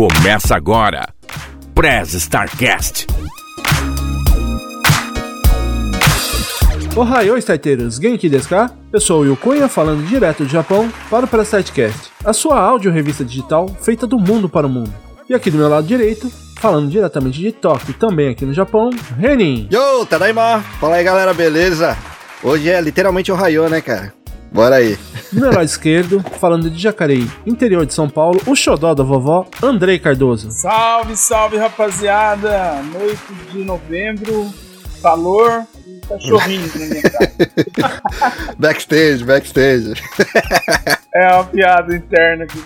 Começa agora. Prez Starcast. Ohayou, starteiros! Genki desu ka? Eu sou o Cunha, falando direto do Japão para o Press Startcast, a sua áudio revista digital feita do mundo para o mundo. E aqui do meu lado direito, falando diretamente de Tóquio, também aqui no Japão, Renin. Yo, Tadaima! Fala aí, galera, beleza? Hoje é literalmente o Raio, né, cara? Bora aí. Lado esquerdo, falando de Jacareí, interior de São Paulo, o xodó da vovó, Andrei Cardoso. Salve, salve, rapaziada! Noite de novembro, calor e cachorrinhos na minha casa. backstage, backstage. É uma piada interna aqui.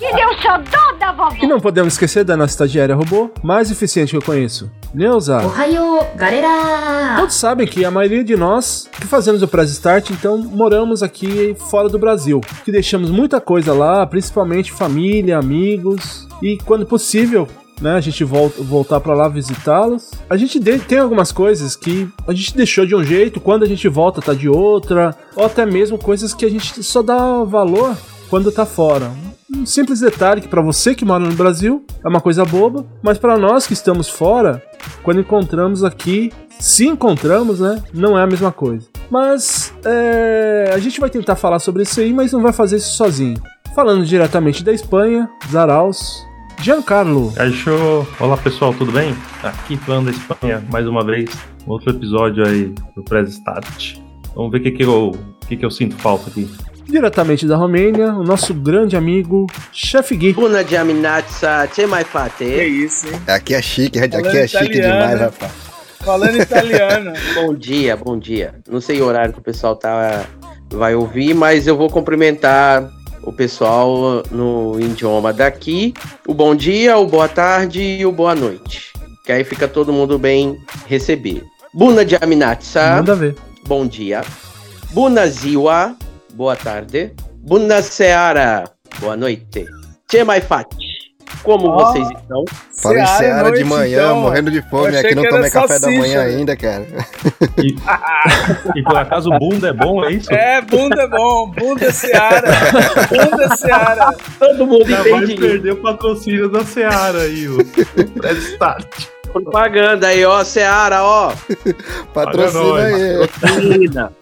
E deu xodó da vovó. E não podemos esquecer da nossa estagiária robô mais eficiente que eu conheço, Neuza. Ohio, galera! Todos sabem que a maioria de nós que fazemos o Press Start, então, moramos aqui fora do Brasil. Que deixamos muita coisa lá, principalmente família, amigos. E quando possível, né, a gente volta, voltar para lá visitá-los. A gente de- tem algumas coisas que a gente deixou de um jeito, quando a gente volta tá de outra, ou até mesmo coisas que a gente só dá valor quando tá fora. Um simples detalhe que para você que mora no Brasil é uma coisa boba, mas para nós que estamos fora, quando encontramos aqui, se encontramos, né, não é a mesma coisa. Mas é, a gente vai tentar falar sobre isso aí, mas não vai fazer isso sozinho. Falando diretamente da Espanha, Zaraus, Giancarlo. Achou? Olá pessoal, tudo bem? Aqui falando da Espanha, mais uma vez, outro episódio aí do Press Start. Vamos ver o que, que, eu, o que, que eu sinto falta aqui. Diretamente da Romênia, o nosso grande amigo, Chef Gui. Bună dimineața, ce mai Que face? isso, hein? Aqui é chique, aqui Falando é chique italiano. demais, rapaz. Falando italiano. Bom dia, bom dia. Não sei o horário que o pessoal tá, vai ouvir, mas eu vou cumprimentar o pessoal no idioma daqui. O bom dia, o boa tarde e o boa noite. Que aí fica todo mundo bem recebido. Bună dimineața, Manda ver. bom dia. Bună ziua, boa tarde. Bună seara, boa noite. Ce mai faci? Como Ó. vocês estão? Fala em Seara Seara de manhã, então. morrendo de fome aqui, não tomei café da salsicha, manhã né? ainda, cara. E por acaso o bunda é bom, é isso? É, bunda é bom. Bunda Seara. Bunda Seara. Todo mundo Já vai entende perder o patrocínio da Seara aí, o Start. Propaganda aí, ó, Seara, ó. Patrocina aí. Patrocina.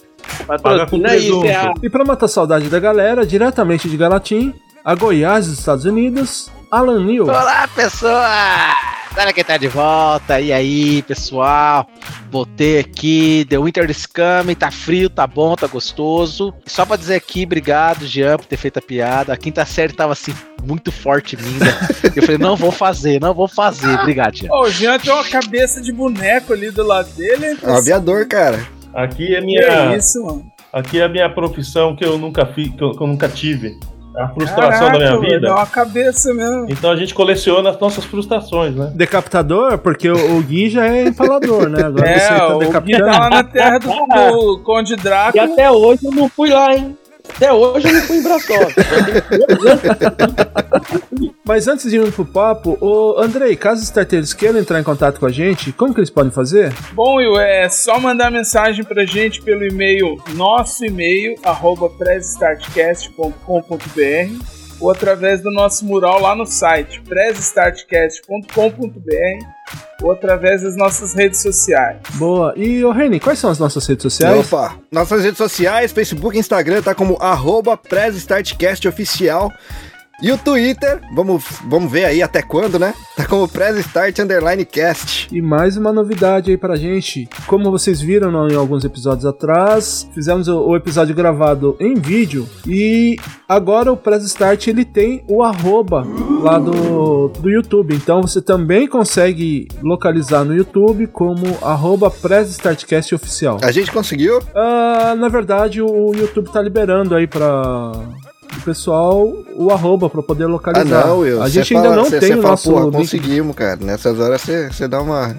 Patrocina aí. Seara. E para matar a saudade da galera, diretamente de Galatim, a Goiás, dos Estados Unidos, Alan Neal. Olá, pessoal! Olha quem tá de volta. E aí, pessoal? Voltei aqui, The Winter is coming, tá frio, tá bom, tá gostoso. Só pra dizer aqui, obrigado, Jean, por ter feito a piada. A quinta série tava assim, muito forte mim. né? Eu falei, não vou fazer, não vou fazer. Obrigado, Jean. Ó, o Jean tem uma cabeça de boneco ali do lado dele. É um aviador, cara. Aqui é Que minha, isso, mano. aqui é a minha profissão que eu nunca fiz, que eu, que eu nunca tive. A frustração da minha Caraca, vida. velho, É uma cabeça mesmo. Então a gente coleciona as nossas frustrações, né? Decapitador, porque o, o Gui já é empalador, né? Agora você É, tá o Gui decapitando. tá lá na terra do, do Conde E Drácula. até hoje eu não fui lá, hein? Até hoje eu não fui em Brasov. Mas antes de irmos pro papo, ô Andrei, caso os starteiros queiram entrar em contato com a gente, como que eles podem fazer? Bom, Will, é só mandar mensagem pra gente pelo e-mail, nosso e-mail, arroba pressstartcast.com.br ou através do nosso mural lá no site, pressstartcast.com.br ou através das nossas redes sociais. Boa. E, ô Reni, quais são as nossas redes sociais? Opa, nossas redes sociais, Facebook e Instagram, tá como arroba Oficial. E o Twitter, vamos, vamos ver aí até quando, né? Tá como Prez Start Underline Cast. E mais uma novidade aí pra gente. Como vocês viram em alguns episódios atrás, fizemos o, o episódio gravado em vídeo e agora o Press Start ele tem o arroba lá do, do YouTube. Então você também consegue localizar no YouTube como arroba Press Startcast Oficial. A gente conseguiu? Ah, na verdade, o YouTube tá liberando aí pra o pessoal o arroba pra poder Ah, localizar. não, Will. a gente ainda fala- não cê- tem cê o fala, nosso link. conseguimos, cara. Nessas horas você dá uma.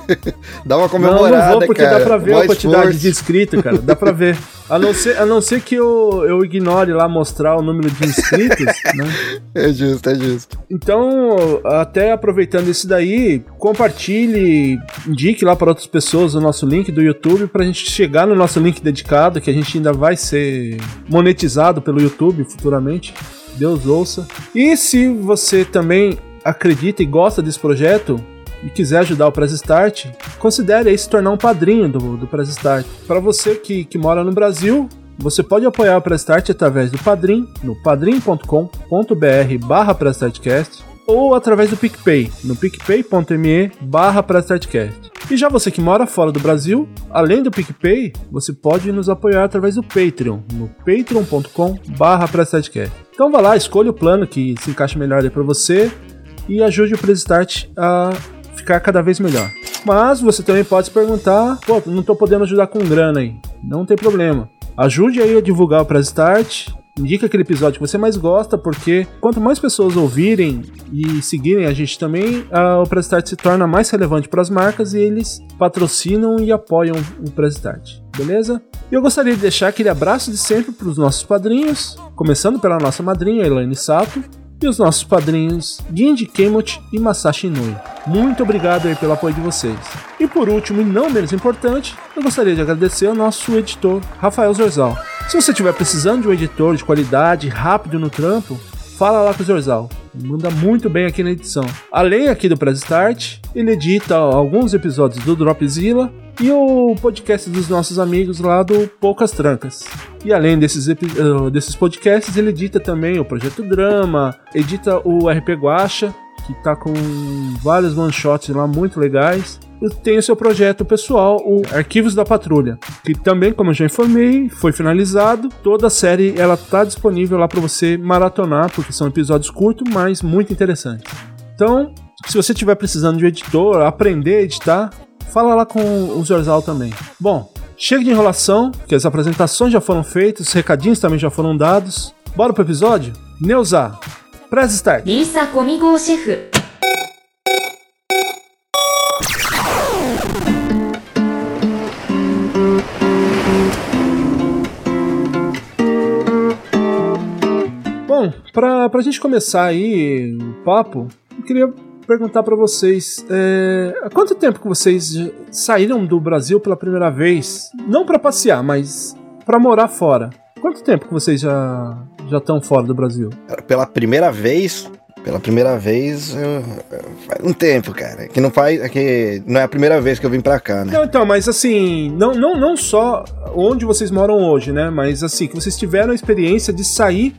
dá uma Não, comemorada, não vou porque cara. dá pra ver a quantidade de inscritos, cara. Dá pra ver. A não ser, a não ser que eu, eu ignore lá mostrar o número de inscritos, né? É justo, é justo. Então, até aproveitando isso daí, compartilhe, indique lá para outras pessoas o nosso link do YouTube pra gente chegar no nosso link dedicado, que a gente ainda vai ser monetizado pelo YouTube futuramente. Deus ouça. E se você também acredita e gosta desse projeto e quiser ajudar o Press Start, considere aí se tornar um padrinho do, do Press Start. Para você que, que mora no Brasil, você pode apoiar o Press Start através do Padrim, no padrim.com.br barra ou através do PicPay, no picpay.me barra E já você que mora fora do Brasil, além do PicPay, você pode nos apoiar através do Patreon, no patreon.com barra Então vá lá, escolha o plano que se encaixa melhor para você e ajude o Press Start a ficar cada vez melhor. Mas você também pode se perguntar, pô, não tô podendo ajudar com grana aí. Não tem problema. Ajude aí a divulgar o Press Start, indica aquele episódio que você mais gosta, porque quanto mais pessoas ouvirem e seguirem a gente também, a, o Press Start se torna mais relevante para as marcas e eles patrocinam e apoiam o Press Start, beleza? E eu gostaria de deixar aquele abraço de sempre para os nossos padrinhos, começando pela nossa madrinha, Elaine Sato, e os nossos padrinhos Ginji Kemot e Masashi Inui. Muito obrigado aí pelo apoio de vocês. E por último, e não menos importante, eu gostaria de agradecer ao nosso editor, Rafael Zorzal. Se você estiver precisando de um editor de qualidade, rápido no trampo, fala lá com o Zorzal. Manda muito bem aqui na edição. Além aqui do Press Start, ele edita alguns episódios do Dropzilla e o podcast dos nossos amigos lá do Poucas Trancas. E além desses, uh, desses podcasts, ele edita também o Projeto Drama, edita o RP Guacha, que tá com vários one-shots lá muito legais. Tem o seu projeto pessoal, o Arquivos da Patrulha, que também, como eu já informei, foi finalizado. Toda a série ela tá disponível lá para você maratonar, porque são episódios curtos, mas muito interessantes. Então, se você estiver precisando de um editor, aprender a editar, fala lá com o Zorzal também. Bom, chega de enrolação, que as apresentações já foram feitas, os recadinhos também já foram dados. Bora pro episódio? Neuza, press start. Lisa comigo, chefe. Pra, pra gente começar aí o papo, eu queria perguntar para vocês, é, há quanto tempo que vocês saíram do Brasil pela primeira vez? Não para passear, mas para morar fora. Quanto tempo que vocês já já estão fora do Brasil? Pela primeira vez, pela primeira vez, eu, faz um tempo, cara. Que não faz, é que não é a primeira vez que eu vim pra cá, né? Não, então, mas assim, não, não, não só onde vocês moram hoje, né? Mas assim, que vocês tiveram a experiência de sair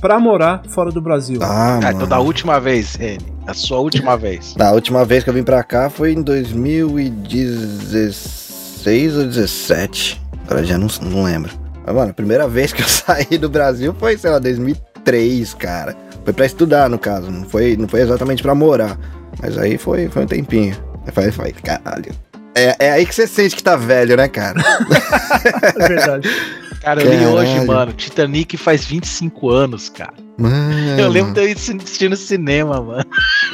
pra morar fora do Brasil. Ah, Ah, então da última vez, Reni. A sua última vez. Da última vez que eu vim pra cá foi em 2016 ou 17. Agora já não, não lembro. Mas, mano, a primeira vez que eu saí do Brasil foi, sei lá, 2003, cara. Foi pra estudar, no caso. Não foi, não foi exatamente pra morar. Mas aí foi, foi um tempinho. Aí foi, foi, caralho. É, é aí que você sente que tá velho, né, cara? É verdade. Cara, eu li hoje, mano. Titanic faz 25 anos, cara. Mano. Eu lembro de eu no cinema, mano.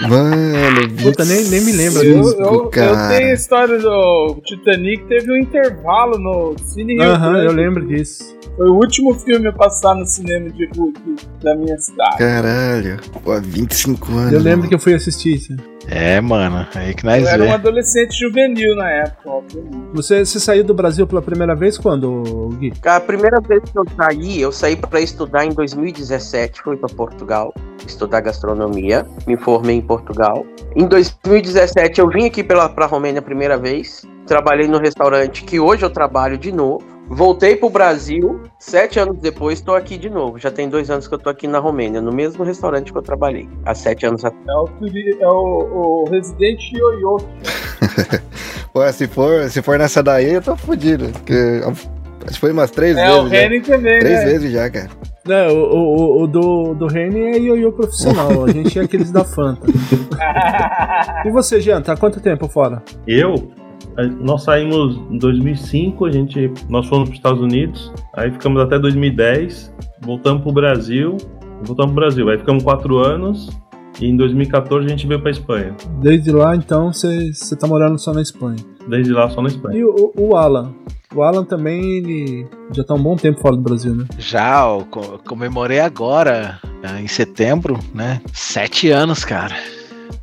Mano, Puta, nem, nem me lembro Eu, disso. eu, eu cara. tenho a história do Titanic, teve um intervalo no Cine Rio Aham, Grande. eu lembro disso. Foi o último filme a passar no cinema de Hulk da minha cidade. Caralho. Pô, 25 anos. Eu lembro mano. que eu fui assistir isso. É, mano. Aí que nós Eu era um vê. adolescente juvenil na época, obviamente. Você, você saiu do Brasil pela primeira vez quando, Gui? A primeira vez que eu saí, eu saí para estudar em 2017, fui para Portugal, estudar gastronomia, me formei em Portugal. Em 2017 eu vim aqui pela para Romênia a primeira vez, trabalhei no restaurante que hoje eu trabalho de novo. Voltei pro Brasil, sete anos depois estou aqui de novo. Já tem dois anos que eu tô aqui na Romênia, no mesmo restaurante que eu trabalhei, há sete anos atrás. É o, é o, o Resident Yoyo. Pô, se for, se for nessa daí, eu tô fudido. Porque acho que foi umas três É, o vezes. já. Henry também, Três né? vezes já, cara. Não, o, o, o do, do Reni é ioiô profissional. A gente é aqueles da Fanta. E você, Jean, tá quanto tempo fora? Eu, nós saímos em 2005, a gente, nós fomos para os Estados Unidos, aí ficamos até 2010, voltamos para o Brasil, voltamos para o Brasil, aí ficamos quatro anos e em 2014 a gente veio para Espanha. Desde lá, então, você tá morando só na Espanha. Desde lá só na Espanha. E o, o Alan? O Alan também, ele já tá um bom tempo fora do Brasil, né? Já, comemorei agora, eh, em setembro, né? Sete anos, cara.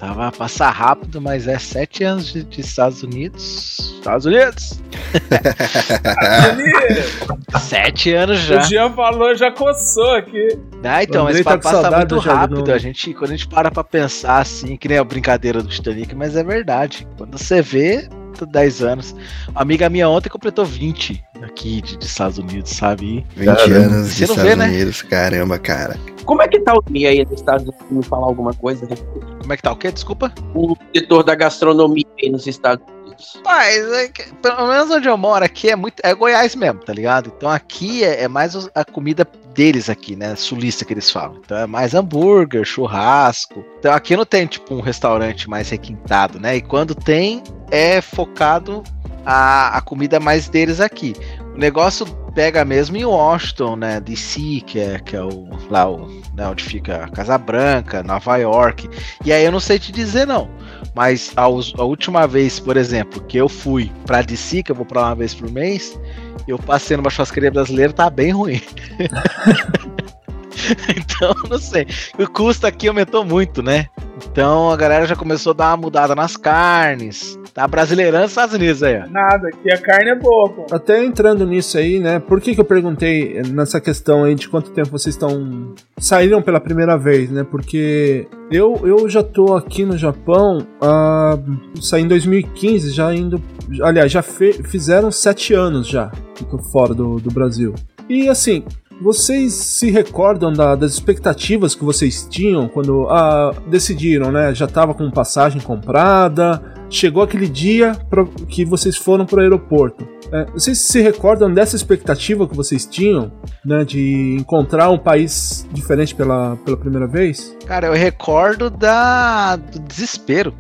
Tava a passar rápido, mas é sete anos de, de Estados Unidos. Estados Unidos! sete anos já. O Jean falou, já coçou aqui. Ah, então, mas tá passa muito rápido. do- A gente, quando a gente para pra pensar assim, que nem a brincadeira do Titanic, mas é verdade. Quando você vê, tá 10 anos. Uma amiga minha ontem completou 20 aqui de, de Estados Unidos, sabe? 20 Caramba. anos Você de Estados vê, né? Unidos, caramba, cara. Como é que tá o dia aí nos Estados Unidos? Me falar alguma coisa? Como é que tá o quê? Desculpa? O setor da gastronomia aí nos Estados Unidos. Mas, é que, pelo menos onde eu moro aqui é muito. É Goiás mesmo, tá ligado? Então aqui é, é mais a comida deles aqui, né? Sulista que eles falam. Então é mais hambúrguer, churrasco. Então aqui não tem, tipo, um restaurante mais requintado, né? E quando tem, é focado a, a comida mais deles aqui. O negócio pega mesmo em Washington, né? DC, que é, que é o, lá o, né, onde fica a Casa Branca, Nova York. E aí eu não sei te dizer, não. Mas a, a última vez, por exemplo, que eu fui pra DC, que eu vou pra uma vez por mês, eu passei numa churrascaria brasileira, tá bem ruim. então, não sei. O custo aqui aumentou muito, né? Então a galera já começou a dar uma mudada nas carnes. Tá brasileirando os Estados Unidos aí, ó. Nada, aqui a carne é boa, pô. Até entrando nisso aí, né? Por que, que eu perguntei nessa questão aí de quanto tempo vocês estão. saíram pela primeira vez, né? Porque eu, eu já tô aqui no Japão, ah, saí em 2015, já indo. Aliás, já fe- fizeram sete anos já que tô fora do, do Brasil. E assim. Vocês se recordam da- das expectativas que vocês tinham quando ah, decidiram, né? Já tava com passagem comprada, chegou aquele dia pra- que vocês foram pro aeroporto. É, vocês se recordam dessa expectativa que vocês tinham, né, de encontrar um país diferente pela, pela primeira vez? Cara, eu recordo da, do desespero.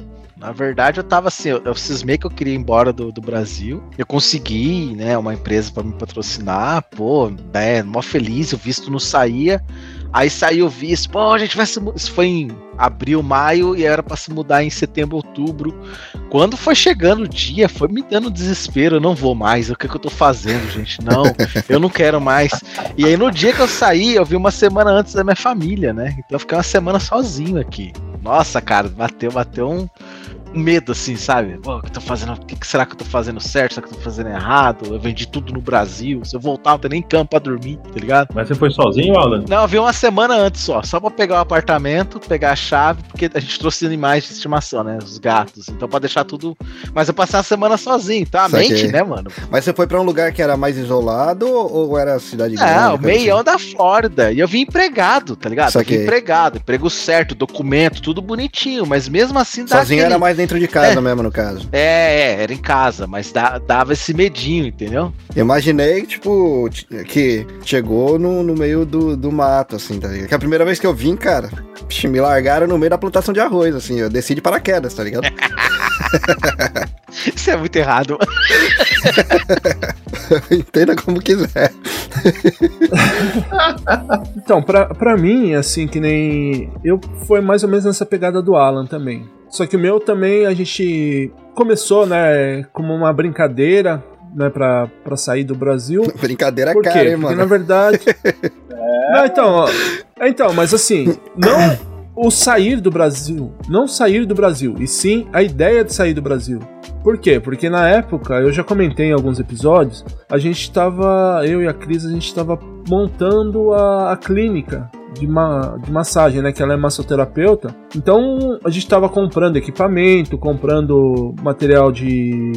Na verdade, eu tava assim, eu, eu cismei que eu queria ir embora do, do Brasil. Eu consegui, né, uma empresa pra me patrocinar, pô, né, mó feliz, o visto não saía. Aí saiu o visto, pô, a gente vai se Isso foi em abril, maio e era pra se mudar em setembro, outubro. Quando foi chegando o dia, foi me dando desespero. Eu não vou mais, o que, que eu tô fazendo, gente? Não, eu não quero mais. E aí no dia que eu saí, eu vi uma semana antes da minha família, né? Então eu fiquei uma semana sozinho aqui. Nossa, cara, bateu, bateu um medo assim, sabe? Pô, o que eu tô fazendo? O que, será que eu tô fazendo certo? Será que eu tô fazendo errado? Eu vendi tudo no Brasil. Se eu voltar, não tem nem campo pra dormir, tá ligado? Mas você foi sozinho, Alan? Não, eu vi uma semana antes só, só pra pegar o apartamento, pegar a chave, porque a gente trouxe animais de estimação, né? Os gatos. Então pra deixar tudo. Mas eu passei uma semana sozinho, tá? A mente, né, mano? Mas você foi pra um lugar que era mais isolado ou, era cidade grande? É, o coisa meião assim? da Flórida. E eu vim empregado, tá ligado? Eu Saquei. vim empregado, emprego certo, documento, tudo bonitinho, mas mesmo assim dá Sozinho aquele- era mais dentro de casa É. mesmo, no caso. É, é, era em casa, mas dá- dava esse medinho, entendeu? Eu imaginei, tipo, que chegou no, no meio do, do mato, assim, tá ligado? Que a primeira vez que eu vim, cara, me largaram no meio da plantação de arroz, assim, eu desci de paraquedas, tá ligado? Isso é muito errado. Entenda como quiser. Então, pra, pra mim, assim, que nem. Eu foi mais ou menos nessa pegada do Alan também. Só que o meu também a gente começou, né, como uma brincadeira, né, pra, pra sair do Brasil. Brincadeira Por quê? cara, hein, Porque mano? na verdade. Não, então, ó, então, mas assim, não o sair do Brasil, não sair do Brasil, e sim a ideia de sair do Brasil. Por quê? Porque na época, eu já comentei em alguns episódios, a gente tava, eu e a Cris, a gente tava montando a, a clínica de, ma, de massagem, né? Que ela é massoterapeuta. Então a gente tava comprando equipamento, comprando material de,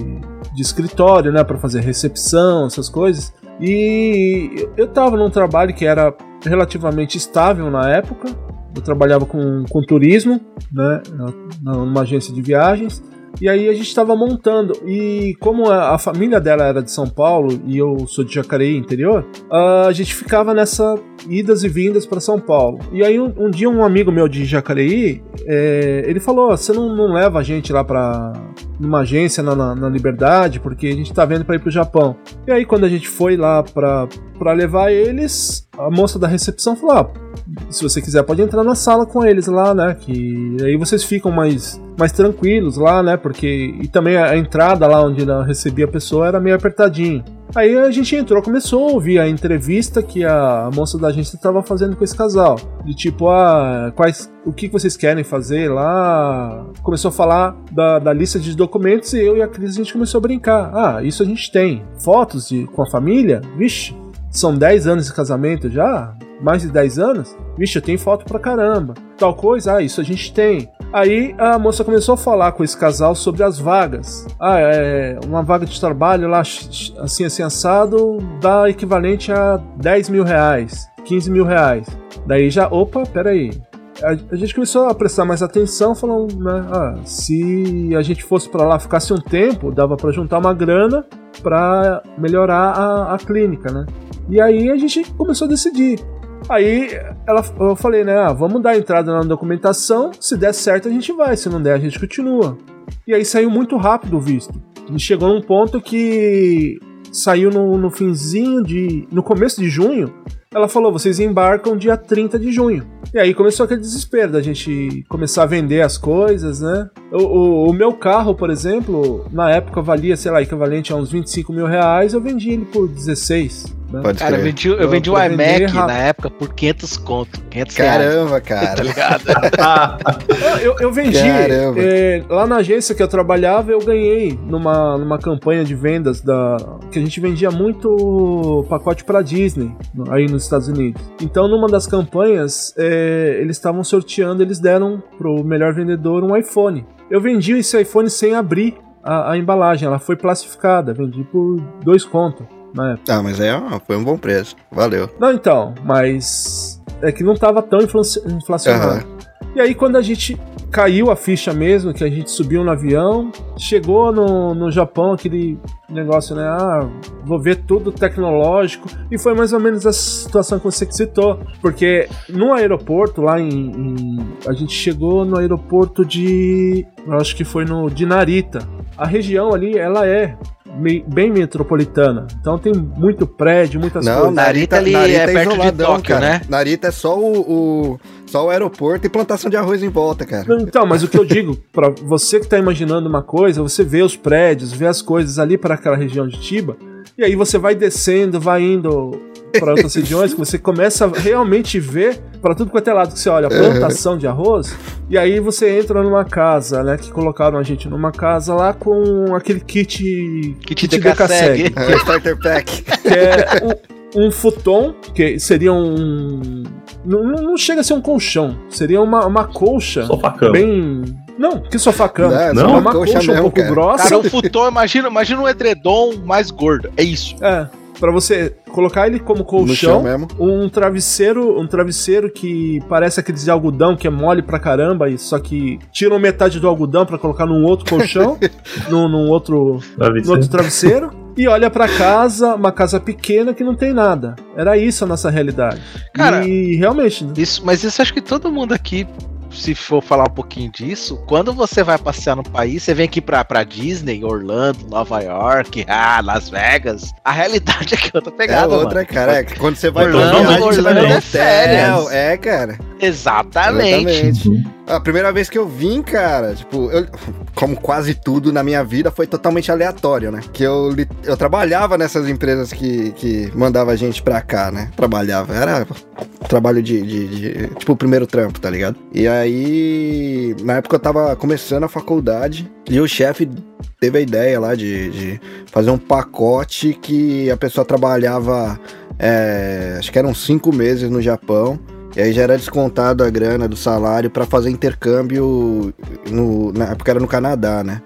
de escritório, né? Para fazer recepção, essas coisas. E eu tava num trabalho que era relativamente estável na época. Eu trabalhava com, com turismo, né? Numa agência de viagens. E aí a gente estava montando. E como a, a família dela era de São Paulo e eu sou de Jacareí, interior, a gente ficava nessa idas e vindas para São Paulo. E aí um, um dia um amigo meu de Jacareí, é, ele falou: "Você não, não leva a gente lá para numa agência na, na, na Liberdade, porque a gente tá vendo para ir pro Japão". E aí quando a gente foi lá para para levar eles, a moça da recepção falou: ah, se você quiser pode entrar na sala com eles lá, né? Que aí vocês ficam mais mais tranquilos lá, né? Porque e também a, entrada lá onde recebia a pessoa era meio apertadinho. Aí a gente entrou, começou a ouvir a entrevista que a moça da agência estava fazendo com esse casal. De tipo, ah, quais, o que vocês querem fazer lá? Começou a falar da, da lista de documentos e eu e a Cris a gente começou a brincar. Ah, isso a gente tem. Fotos de, com a família? Vixe, são 10 anos de casamento já? Mais de 10 anos? Vixe, eu tenho foto pra caramba. Tal coisa, ah, isso a gente tem. Aí a moça começou a falar com esse casal sobre as vagas. Ah, é uma vaga de trabalho lá, assim, assim, assado, dá equivalente a 10 mil reais, 15 mil reais. Daí já, opa, peraí. A, a gente começou a prestar mais atenção, falando, né, ah, se a gente fosse para lá, ficasse um tempo, dava para juntar uma grana para melhorar a, a clínica, né? E aí a gente começou a decidir. Aí ela, eu falei, né? Ah, vamos dar entrada na documentação. Se der certo, a gente vai. Se não der, a gente continua. E aí saiu muito rápido o visto. E chegou num ponto que saiu no, no finzinho de. no começo de junho. Ela falou: vocês embarcam dia 30 de junho. E aí começou aquele desespero da gente começar a vender as coisas, né? O, o, o, meu carro, por exemplo, na época valia, sei lá, equivalente a uns 25 mil reais, eu vendi ele por 16. Né? Pode Cara, eu vendi, eu vendi um iMac na época por 500 conto. 500 Caramba, reais. cara. tá ligado? eu, eu vendi. É, lá na agência que eu trabalhava, eu ganhei numa, numa campanha de vendas da que a gente vendia muito pacote para Disney aí nos Estados Unidos. Então, numa das campanhas, é, eles estavam sorteando, eles deram pro melhor vendedor um iPhone. Eu vendi esse iPhone sem abrir a, a embalagem, ela foi plastificada, vendi por dois contos época. Ah, mas é, foi um bom preço. Valeu. Não, então, mas é que não tava tão inflacionado. Uhum. E aí, quando a gente caiu a ficha mesmo, que a gente subiu no avião, chegou no, no Japão aquele negócio, né? Ah, vou ver tudo tecnológico. E foi mais ou menos a situação que você citou. Porque no aeroporto, lá em. em a gente chegou no aeroporto de. acho que foi no de Narita. A região ali, ela é bem metropolitana. Então tem muito prédio, muitas Não, coisas. Narita, ali Narita é, é perto de Tóquio, cara. né? Narita é só o, o, só o aeroporto e plantação de arroz em volta, cara. Então, mas o que eu digo, para você que tá imaginando uma coisa, você vê os prédios, vê as coisas ali para aquela região de Tiba, e aí você vai descendo, vai indo para outras regiões, que você começa a realmente ver para tudo quanto é lado que você olha, plantação de arroz, e aí você entra numa casa, né, que colocaram a gente numa casa lá com aquele kit... Kit, kit de casseg. Que é, starter pack. Que é um, um futon, que seria um... Não, não chega a ser um colchão, seria uma, uma colcha bem... Não, que sofá-cama. Não, é uma colcha, colcha mesmo, um pouco cara. grossa. Cara, um futon, imagina, imagina um edredom mais gordo. É isso. É para você colocar ele como colchão, um travesseiro, um travesseiro que parece aqueles de algodão que é mole pra caramba, e só que tiram metade do algodão para colocar num outro colchão, num, num, outro, num outro travesseiro. E olha para casa, uma casa pequena que não tem nada. Era isso a nossa realidade. Cara, e realmente. Né? Isso, mas isso acho que todo mundo aqui se for falar um pouquinho disso, quando você vai passear no país, você vem aqui pra, pra Disney, Orlando, Nova York, ah, Las Vegas, a realidade é que outra pegada, É outra, mano. cara. É que quando você vai Orlando, pra viagem, Orlando você vai no é hotel. férias. É, cara. Exatamente. Exatamente. A primeira vez que eu vim, cara, tipo, eu, como quase tudo na minha vida, foi totalmente aleatório, né? Que eu, eu trabalhava nessas empresas que, que mandava a gente pra cá, né? Trabalhava. Era trabalho de, de, de, Tipo, o primeiro trampo, tá ligado? E aí, na época eu tava começando a faculdade e o chefe teve a ideia lá de, de fazer um pacote que a pessoa trabalhava. É, acho que eram cinco meses no Japão. E aí já era descontado a grana do salário para fazer intercâmbio no, na época era no Canadá, né?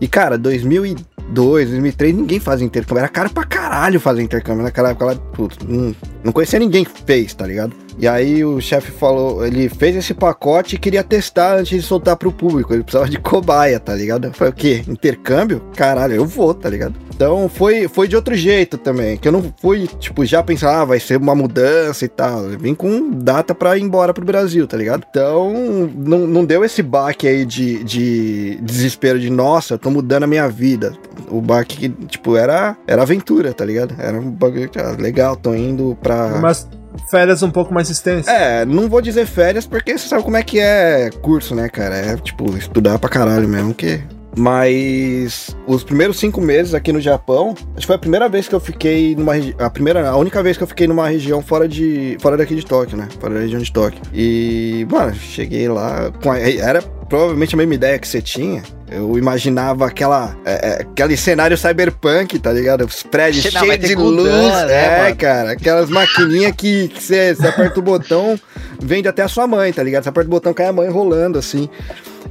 E cara, 2002, 2003 ninguém fazia intercâmbio, era caro pra caralho fazer intercâmbio naquela época lá, putz, não, não conhecia ninguém que fez, tá ligado? E aí o chefe falou, ele fez esse pacote e queria testar antes de soltar pro público, ele precisava de cobaia, tá ligado? Falei, o quê? Intercâmbio? Caralho, eu vou, tá ligado? Então foi, foi de outro jeito também. Que eu não fui, tipo, já pensar, ah, vai ser uma mudança e tal. Eu vim com data pra ir embora pro Brasil, tá ligado? Então não, não deu esse baque aí de, de desespero de, nossa, eu tô mudando a minha vida. O baque que, tipo, era, era aventura, tá ligado? Era um bagulho ah, legal, tô indo pra. Mas férias um pouco mais extensas. É, não vou dizer férias porque você sabe como é que é curso, né, cara? É tipo, estudar pra caralho mesmo, que Mas os primeiros cinco meses aqui no Japão, acho que foi a primeira vez que eu fiquei numa região. A primeira, a única vez que eu fiquei numa região fora de. fora daqui de Tóquio, né? Fora da região de Tóquio. E, mano, cheguei lá. Com a, era provavelmente a mesma ideia que você tinha. Eu imaginava aquela, é, é, aquele cenário cyberpunk, tá ligado? Os prédios Não, cheios de luz. né, é, mano? cara. Aquelas maquininhas que você aperta o botão, vende até a sua mãe, tá ligado? Você aperta o botão, cai a mãe rolando, assim.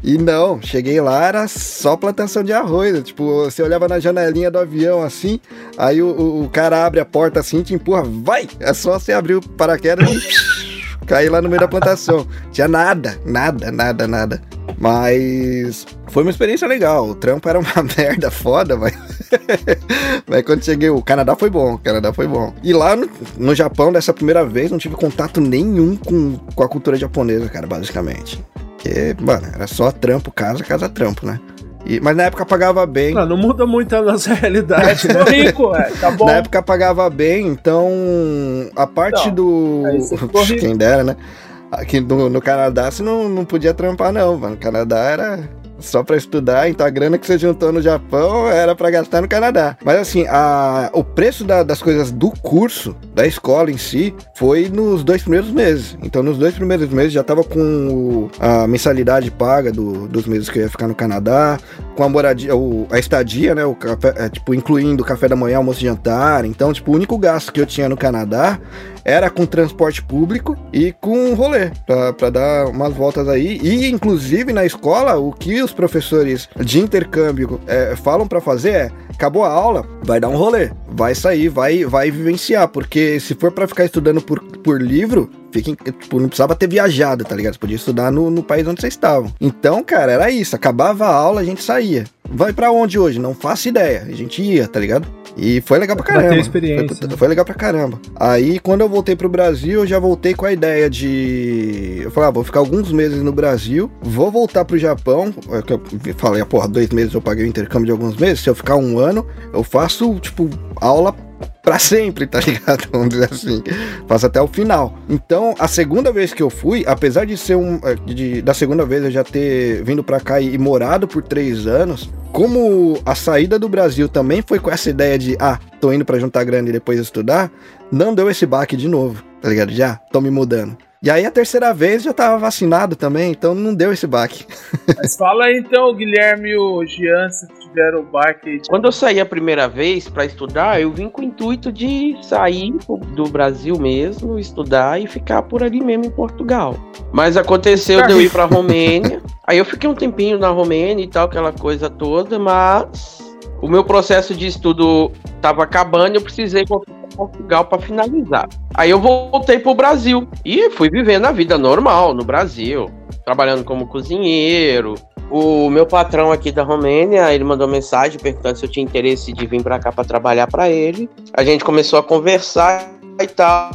E não, cheguei lá, era só plantação de arroz. Tipo, você olhava na janelinha do avião assim, aí o, o- o cara abre a porta assim, te empurra, vai! É só você abrir o paraquedas e cair lá no meio da plantação. Tinha nada, nada, nada, nada. Mas foi uma experiência legal. O trampo era uma merda foda, mas. mas quando cheguei, o Canadá foi bom. O Canadá foi bom. E lá no, no Japão, dessa primeira vez, não tive contato nenhum com, com a cultura japonesa, cara, basicamente. Porque, mano, era só trampo, casa, casa, trampo, né? E- mas na época pagava bem. Não, não muda muito a nossa realidade, né? Tô rico, é, tá bom. Na época pagava bem, então a parte Então, do. Quem dera, né? Aqui no, no Canadá você não, não podia trampar, não, mano. No Canadá era só pra estudar, então a grana que você juntou no Japão era pra gastar no Canadá. Mas assim, a, o preço da- das coisas do curso, da escola em si, foi nos dois primeiros meses. Então nos dois primeiros meses já tava com a mensalidade paga do- dos meses que eu ia ficar no Canadá, com a moradia, o- a estadia, né? O café, é, tipo, incluindo café da manhã, almoço e jantar. Então, tipo, o único gasto que eu tinha no Canadá era com transporte público e com rolê, pra dar umas voltas aí. E, inclusive, na escola, o que os professores de intercâmbio é, falam pra fazer é: acabou a aula, vai dar um rolê, vai sair, vai, vai vivenciar, porque se for pra ficar estudando por, por livro. Fica, em- tipo, não precisava ter viajado, tá ligado? Você podia estudar no, no país onde vocês estavam. Então, cara, era isso. Acabava a aula, a gente saía. Vai pra onde hoje? Não faço ideia. A gente ia, tá ligado? E foi legal pra caramba. experiência, Foi, né? foi legal pra caramba. Aí, quando eu voltei pro Brasil, eu já voltei com a ideia de. Eu falei, ah, vou ficar alguns meses no Brasil, vou voltar pro Japão. É Eu falei, ah, porra, dois meses eu paguei o intercâmbio de alguns meses. Se eu ficar um ano, eu faço, tipo, aula pra sempre, tá ligado? Vamos dizer assim. Faço até o final. Então, a segunda vez que eu fui, apesar de ser um. eh, de- da segunda vez eu já ter vindo pra cá e, e morado por três anos, como a saída do Brasil também foi com essa ideia de, ah, tô indo pra juntar grana e depois estudar, não deu esse baque de novo, tá ligado? Já tô me mudando. E aí a terceira vez já tava vacinado também, então não deu esse baque. Mas fala então, Guilherme e o Jean, o. Quando eu saí a primeira vez pra estudar, eu vim com o intuito de sair do Brasil mesmo, estudar e ficar por ali mesmo em Portugal. Mas aconteceu de eu ir pra Romênia. Aí eu fiquei um tempinho na Romênia e tal, aquela coisa toda, mas o meu processo de estudo tava acabando e eu precisei voltar pra Portugal pra finalizar. Aí eu voltei pro Brasil e fui vivendo a vida normal no Brasil, trabalhando como cozinheiro, o meu patrão aqui da Romênia, ele mandou mensagem perguntando se eu tinha interesse de vir pra cá pra trabalhar pra ele. A gente começou a conversar e tal.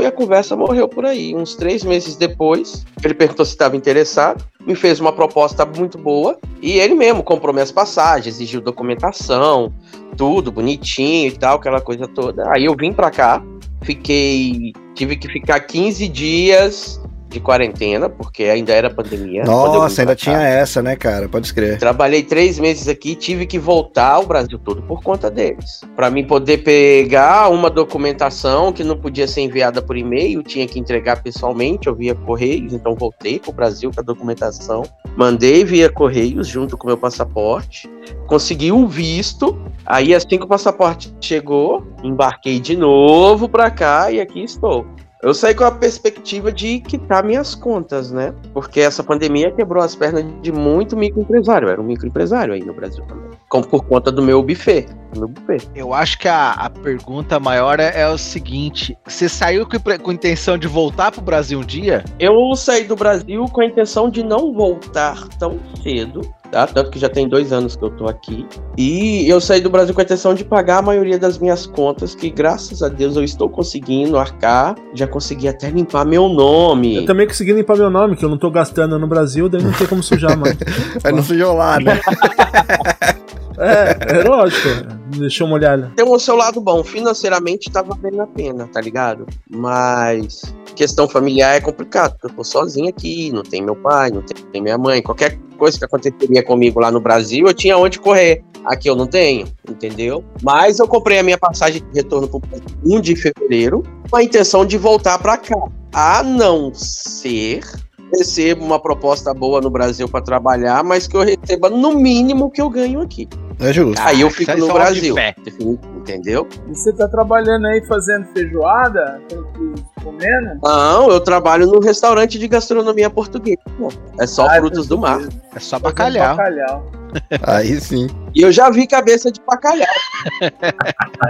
E a conversa morreu por aí. Uns três meses depois, ele perguntou se estava interessado, me fez uma proposta muito boa e ele mesmo comprou minhas passagens, exigiu documentação, tudo bonitinho e tal, aquela coisa toda. Aí eu vim pra cá, fiquei. Tive que ficar 15 dias de quarentena, porque ainda era pandemia. Nossa, ainda tinha essa, né, cara? Pode escrever. Trabalhei três meses aqui, tive que voltar ao Brasil todo por conta deles. Para mim poder pegar uma documentação que não podia ser enviada por e-mail, tinha que entregar pessoalmente, eu via correios, então voltei pro Brasil com a documentação, mandei via correios junto com meu passaporte, consegui um visto. Aí assim que o passaporte chegou, embarquei de novo para cá e aqui estou. Eu saí com a perspectiva de quitar minhas contas, né? Porque essa pandemia quebrou as pernas de muito microempresário. Eu era um microempresário aí no Brasil também. Com, por conta do meu buffet. meu buffet. Eu acho que a, a pergunta maior é, é o seguinte: você saiu com, com intenção de voltar pro Brasil um dia? Eu saí do Brasil com a intenção de não voltar tão cedo. Tá? Tanto que já tem dois anos que eu tô aqui. E eu saí do Brasil com a intenção de pagar a maioria das minhas contas, que graças a Deus eu estou conseguindo arcar. Já consegui até limpar meu nome. Eu também consegui limpar meu nome, que eu não tô gastando no Brasil, daí não tem como sujar mais. Aí não sujou lá, né? É, é lógico. Deixa eu molhar. né? tem o seu lado bom. Financeiramente tá valendo a pena, tá ligado? Mas questão familiar é complicado, porque eu tô sozinho aqui, não tem meu pai, não tem minha mãe. Qualquer coisa que aconteceria comigo lá no Brasil, eu tinha onde correr. Aqui eu não tenho, entendeu? Mas eu comprei a minha passagem de retorno para 1 de fevereiro com a intenção de voltar para cá. A não ser recebo uma proposta boa no Brasil para trabalhar, mas que eu receba no mínimo o que eu ganho aqui. É justo. Aí eu isso fico é no de Brasil. Entendeu? E você tá trabalhando aí fazendo feijoada? tranquilo, Comendo? Não, eu trabalho num restaurante de gastronomia portuguesa. pô. É só Ah, frutos do mar. É só bacalhau. Bacalhau. Aí sim. E eu já vi cabeça de bacalhau.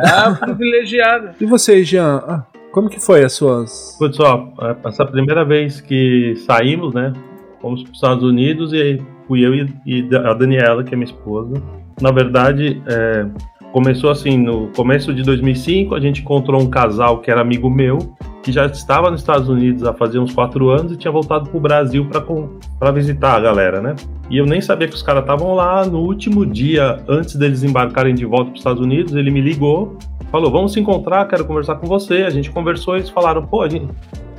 Ah, privilegiado. E você, Jean? Ah, como que foi as suas. Putz, ó, essa primeira vez que saímos, né? Fomos para os Estados Unidos e aí fui eu e, e a Daniela, que é minha esposa. Na verdade, é, começou assim, no começo de 2005, a gente encontrou um casal que era amigo meu, que já estava nos Estados Unidos há fazia uns quatro anos e tinha voltado pro Brasil para visitar a galera, né? E eu nem sabia que os caras estavam lá. No último dia, antes deles embarcarem de volta para os Estados Unidos, ele me ligou, falou: Vamos se encontrar, quero conversar com você. A gente conversou e eles falaram: Pô, a gente.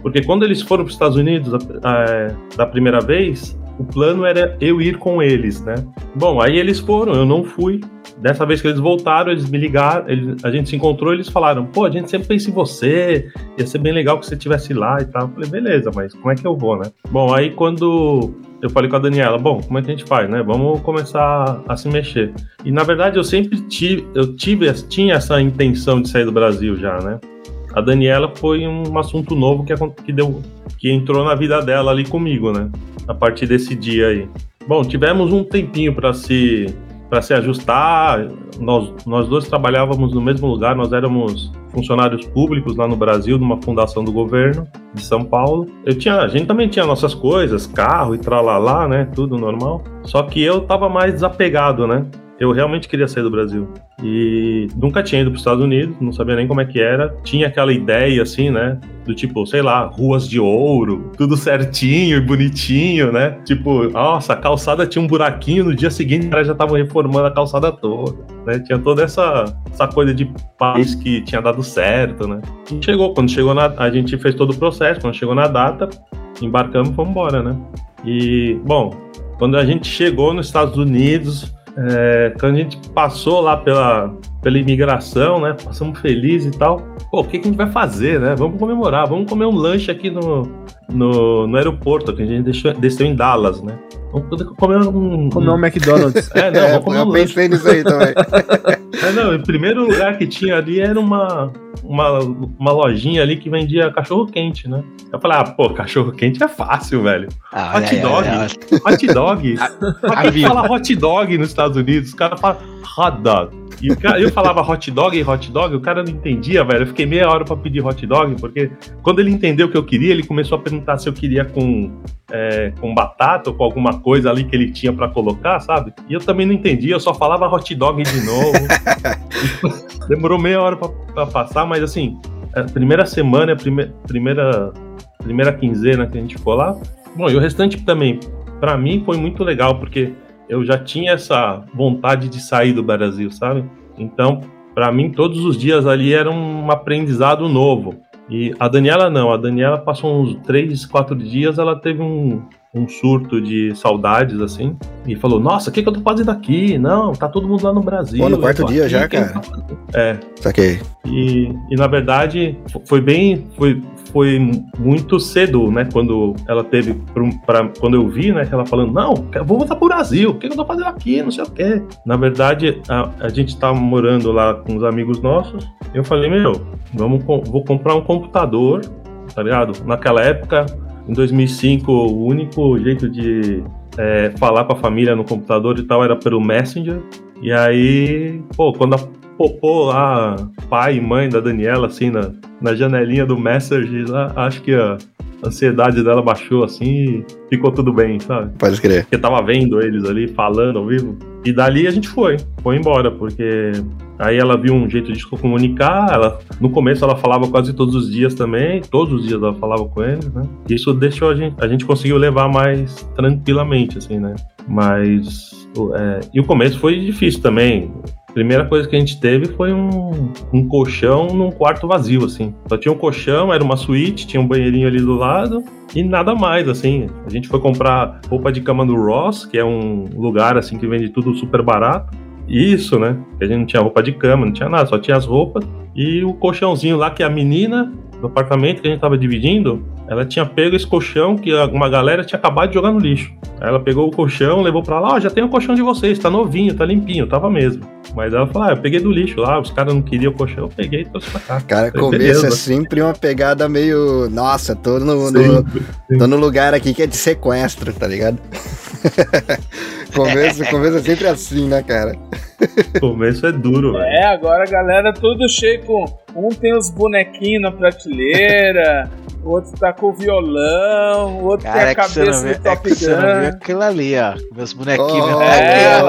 Porque quando eles foram para os Estados Unidos a- da primeira vez, o plano era eu ir com eles, né? Bom, aí eles foram, eu não fui. Dessa vez que eles voltaram, eles me ligaram, eles- a gente se encontrou, eles falaram: Pô, a gente sempre pensa em você, ia ser bem legal que você estivesse lá e tal. Eu falei: Beleza, mas como é que eu vou, né? Bom, aí quando eu falei com a Daniela, bom, como é que a gente faz, né? Vamos começar a se mexer. E na verdade eu sempre tive, eu tive, tinha essa intenção de sair do Brasil já, né? A Daniela foi um assunto novo que, que deu, que entrou na vida dela ali comigo, né? A partir desse dia aí. Bom, tivemos um tempinho para se para se ajustar. Nós, nós dois trabalhávamos no mesmo lugar, nós éramos funcionários públicos lá no Brasil, numa fundação do governo de São Paulo. Eu tinha, a gente também tinha nossas coisas, carro e tralalá, né? Tudo normal. Só que eu tava mais desapegado, né? Eu realmente queria sair do Brasil. E nunca tinha ido para os Estados Unidos, não sabia nem como é que era. Tinha aquela ideia, assim, né? Do tipo, sei lá, ruas de ouro, tudo certinho e bonitinho, né? Tipo, nossa, a calçada tinha um buraquinho, no dia seguinte os caras já estavam reformando a calçada toda, né? Tinha toda essa, essa coisa de país que tinha dado certo, né? E chegou, quando chegou na. A gente fez todo o processo, quando chegou na data, embarcamos e fomos embora, né? E, bom, quando a gente chegou nos Estados Unidos, é, quando a gente passou lá pela, pela imigração, né? Passamos felizes e tal. Pô, o que, que a gente vai fazer, né? Vamos comemorar, vamos comer um lanche aqui no, no, no aeroporto, que a gente deixou, desceu em Dallas, né? Vamos comer um. Comer um McDonald's. É, não, É, vamos comer eu um lanche. pensei nisso aí também. É, não, o primeiro lugar que tinha ali era uma, uma, uma lojinha ali que vendia cachorro quente, né? Eu falei, ah, pô, cachorro quente é fácil, velho. Ah, Hot olha dog. olha aí. Hot dog. Pra quem fala hot dog nos Estados Unidos, os caras falam hot dog. E o cara- eu falava hot dog e hot dog, o cara não entendia, velho. Eu fiquei meia hora pra pedir hot dog, porque quando ele entendeu o que eu queria, ele começou a perguntar se eu queria com, é, com batata ou com alguma coisa ali que ele tinha pra colocar, sabe? E eu também não entendia, eu só falava hot dog de novo. Demorou meia hora pra, pra passar, mas assim, a primeira semana, a prime, primeira, primeira quinzena que a gente ficou lá. Bom, e o restante também, pra mim foi muito legal, porque eu já tinha essa vontade de sair do Brasil, sabe? Então, pra mim, todos os dias ali era um aprendizado novo. E a Daniela não, a Daniela passou uns três, quatro dias, ela teve um, um surto de saudades, assim, e falou, nossa, o que, que eu tô fazendo aqui? Não, tá todo mundo lá no Brasil. Pô, no quarto dia aqui, já, cara? tá fazendo?" É, Saquei. e, e na verdade fo- foi bem foi, foi muito cedo, né? Quando ela teve pra, pra- quando eu vi, né? Ela falando não, vou voltar pro Brasil. O que eu tô fazendo aqui? Não sei o quê. Na verdade a, a gente tava morando lá com os amigos nossos. Eu falei meu, vamos vou comprar um computador, tá ligado? Naquela época, em 2005, o único jeito de é, falar com a família no computador e tal era pelo Messenger. E aí, pô, quando a popô lá, pai e mãe da Daniela, assim, na, na janelinha do Messenger lá, acho que a ansiedade dela baixou assim e ficou tudo bem, sabe? Pode crer. Porque tava vendo eles ali falando ao vivo. E dali a gente foi, foi embora, porque aí ela viu um jeito de se comunicar. Ela, no começo ela falava quase todos os dias também, todos os dias ela falava com eles, né? E isso deixou a gente, a gente conseguiu levar mais tranquilamente, assim, né? Mas é, e o começo foi difícil também. Primeira coisa que a gente teve foi um, um colchão num quarto vazio, assim. Só tinha um colchão, era uma suíte, tinha um banheirinho ali do lado e nada mais, assim. A gente foi comprar roupa de cama no Ross, que é um lugar, assim, que vende tudo super barato. Isso, né? A gente não tinha roupa de cama, não tinha nada, só tinha as roupas e o colchãozinho lá que a menina do apartamento que a gente tava dividindo, ela tinha pego esse colchão que uma galera tinha acabado de jogar no lixo. Aí ela pegou o colchão, levou pra lá, ó, já tem o colchão de vocês, tá novinho, tá limpinho, tava mesmo. Mas ela falou, ah, eu peguei do lixo lá, os caras não queriam o colchão, eu peguei e trouxe pra cá. Cara, Falei, começo beleza. é sempre uma pegada meio. Nossa, tô no, no- Sempre, tô no lugar aqui que é de sequestro, tá ligado? começo, começo é sempre assim, né, cara? Começo é duro, velho. É, agora a galera tudo cheio com. Um tem os bonequinhos na prateleira, o outro tá com o violão, o outro Cara, tem é a não cabeça viu, do é Top que você não viu Gun. aquilo ali, ó. Meus bonequinhos. Oh. É,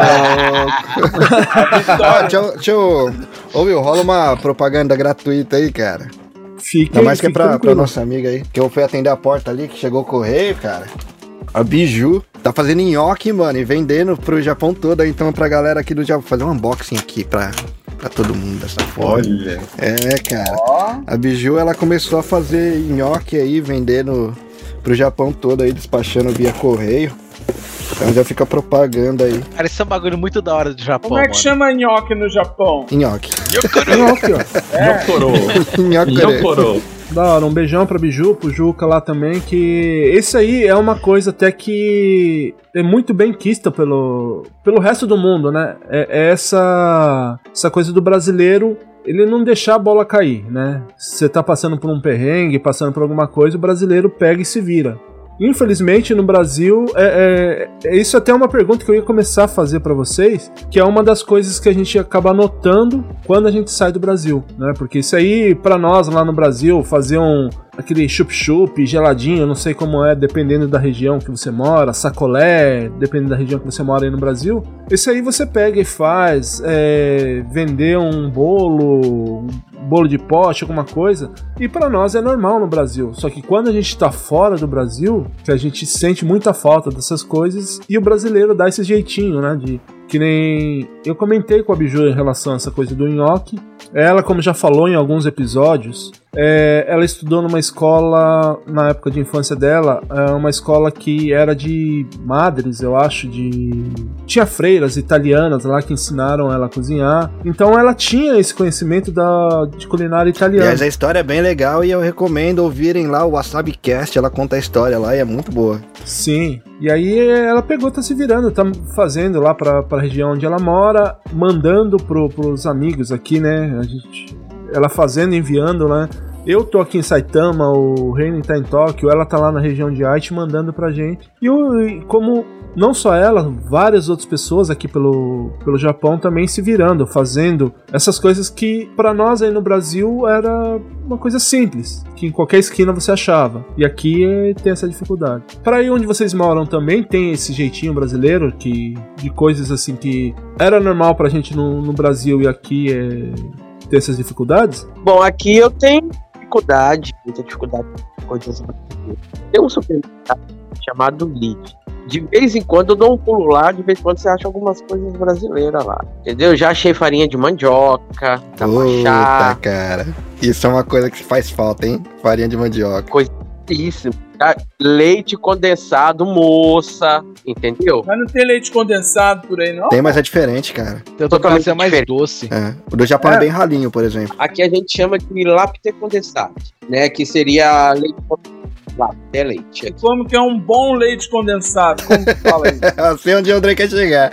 Vitória. deixa, eu- deixa eu. Ô, Will, rola uma propaganda gratuita aí, cara. Fique, Ainda mais que é pra, pra nossa amiga aí. Que eu fui atender a porta ali, que chegou o correio, cara. A Biju tá fazendo nhoque, mano, e vendendo pro Japão todo. Então, pra galera aqui do Japão, fazer um unboxing aqui pra, pra todo mundo dessa forma. Olha. É, cara. Ó, A Biju, ela começou a fazer nhoque aí, vendendo pro Japão todo aí, despachando via correio. Então já fica propaganda aí. Cara, isso é um bagulho muito da hora do Japão, como é que mano. chama nhoque no Japão? Nhoque. Não, aqui, ó. É, Nhocorô. Nhoque. Da hora, um beijão pra Biju, pro Juca lá também, que esse aí é uma coisa até que é muito bem quista pelo, pelo resto do mundo, né? É, é essa, essa coisa do brasileiro, ele não deixar a bola cair, né? Você tá passando por um perrengue, passando por alguma coisa, o brasileiro pega e se vira. Infelizmente, no Brasil, é, é- é- isso até é uma pergunta que eu ia começar a fazer pra vocês, que é uma das coisas que a gente acaba notando quando a gente sai do Brasil, né? Porque isso aí, pra nós lá no Brasil, fazer um aquele chup-chup geladinho, não sei como é, dependendo da região que você mora, sacolé, dependendo da região que você mora aí no Brasil, isso aí você pega e faz, é, vender um bolo, um bolo de pote, alguma coisa, e pra nós é normal no Brasil. Só que quando a gente tá fora do Brasil, que a gente sente muita falta dessas coisas, e o brasileiro dá esse jeitinho, né, de que nem eu comentei com a Biju em relação a essa coisa do nhoque. Ela, como já falou em alguns episódios, é, ela estudou numa escola na época de infância dela, é uma escola que era de madres, eu acho, de tinha freiras italianas lá que ensinaram ela a cozinhar. Então ela tinha esse conhecimento da de culinária italiana. Aliás, a história é bem legal e eu recomendo ouvirem lá o Wasabi Cast. Ela conta a história lá e é muito boa. Sim. E aí ela pegou, tá se virando, tá fazendo lá pra, pra região onde ela mora, mandando pro, pros amigos aqui, né? A gente, ela fazendo, enviando, né? Eu tô aqui em Saitama, o Reino tá em Tóquio, ela tá lá na região de Aichi mandando pra gente. E, o, como não só ela, várias outras pessoas aqui pelo, pelo Japão também se virando, fazendo essas coisas que pra nós aí no Brasil era uma coisa simples, que em qualquer esquina você achava. E aqui eh, tem essa dificuldade. Para aí onde vocês moram também tem esse jeitinho brasileiro que de coisas assim que era normal pra gente no, no Brasil e aqui é ter essas dificuldades? Bom, aqui eu tenho dificuldade, muita dificuldade com coisas. Tem um supermercado chamado Lid. De vez em quando eu dou um pulo lá, de vez em quando você acha algumas coisas brasileiras lá. Entendeu? Já achei farinha de mandioca, Puta, tabaxá, cara. Isso é uma coisa que faz falta, hein? Farinha de mandioca. isso. Tá? Leite condensado, moça, entendeu? mas não tem leite condensado por aí, não? Tem, mas é diferente, cara. Teu Totalmente é mais diferente. doce. É. O do Japão é, É. bem ralinho, por exemplo. Aqui a gente chama de lápte condensado, né? Que seria leite condensado. É leite. E como que é um bom leite condensado? Como que fala aí? Eu sei onde o André quer chegar.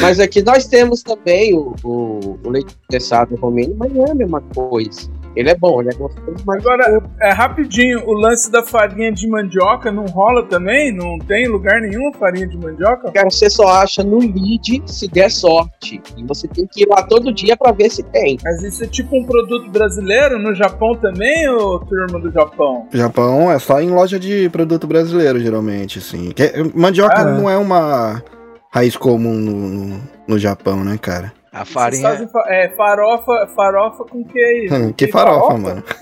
Mas aqui nós temos também o, o, o leite condensado romeno, mas não é a mesma coisa. Ele é bom, ele é gostoso, mas Agora, é rapidinho, o lance da farinha de mandioca não rola também? Não tem lugar nenhum farinha de mandioca? cara, você só acha no lead se der sorte. E você tem que ir lá todo dia pra ver se tem. Mas isso é tipo um produto brasileiro no Japão também, ô turma do Japão? Japão é só em loja de produto brasileiro, geralmente, assim. Que- mandioca Ah, não é uma raiz comum no, no, no Japão, né, cara? A Vocês farinha. fazem fa- é, farofa, farofa com que aí? Hum, que farofa, mano.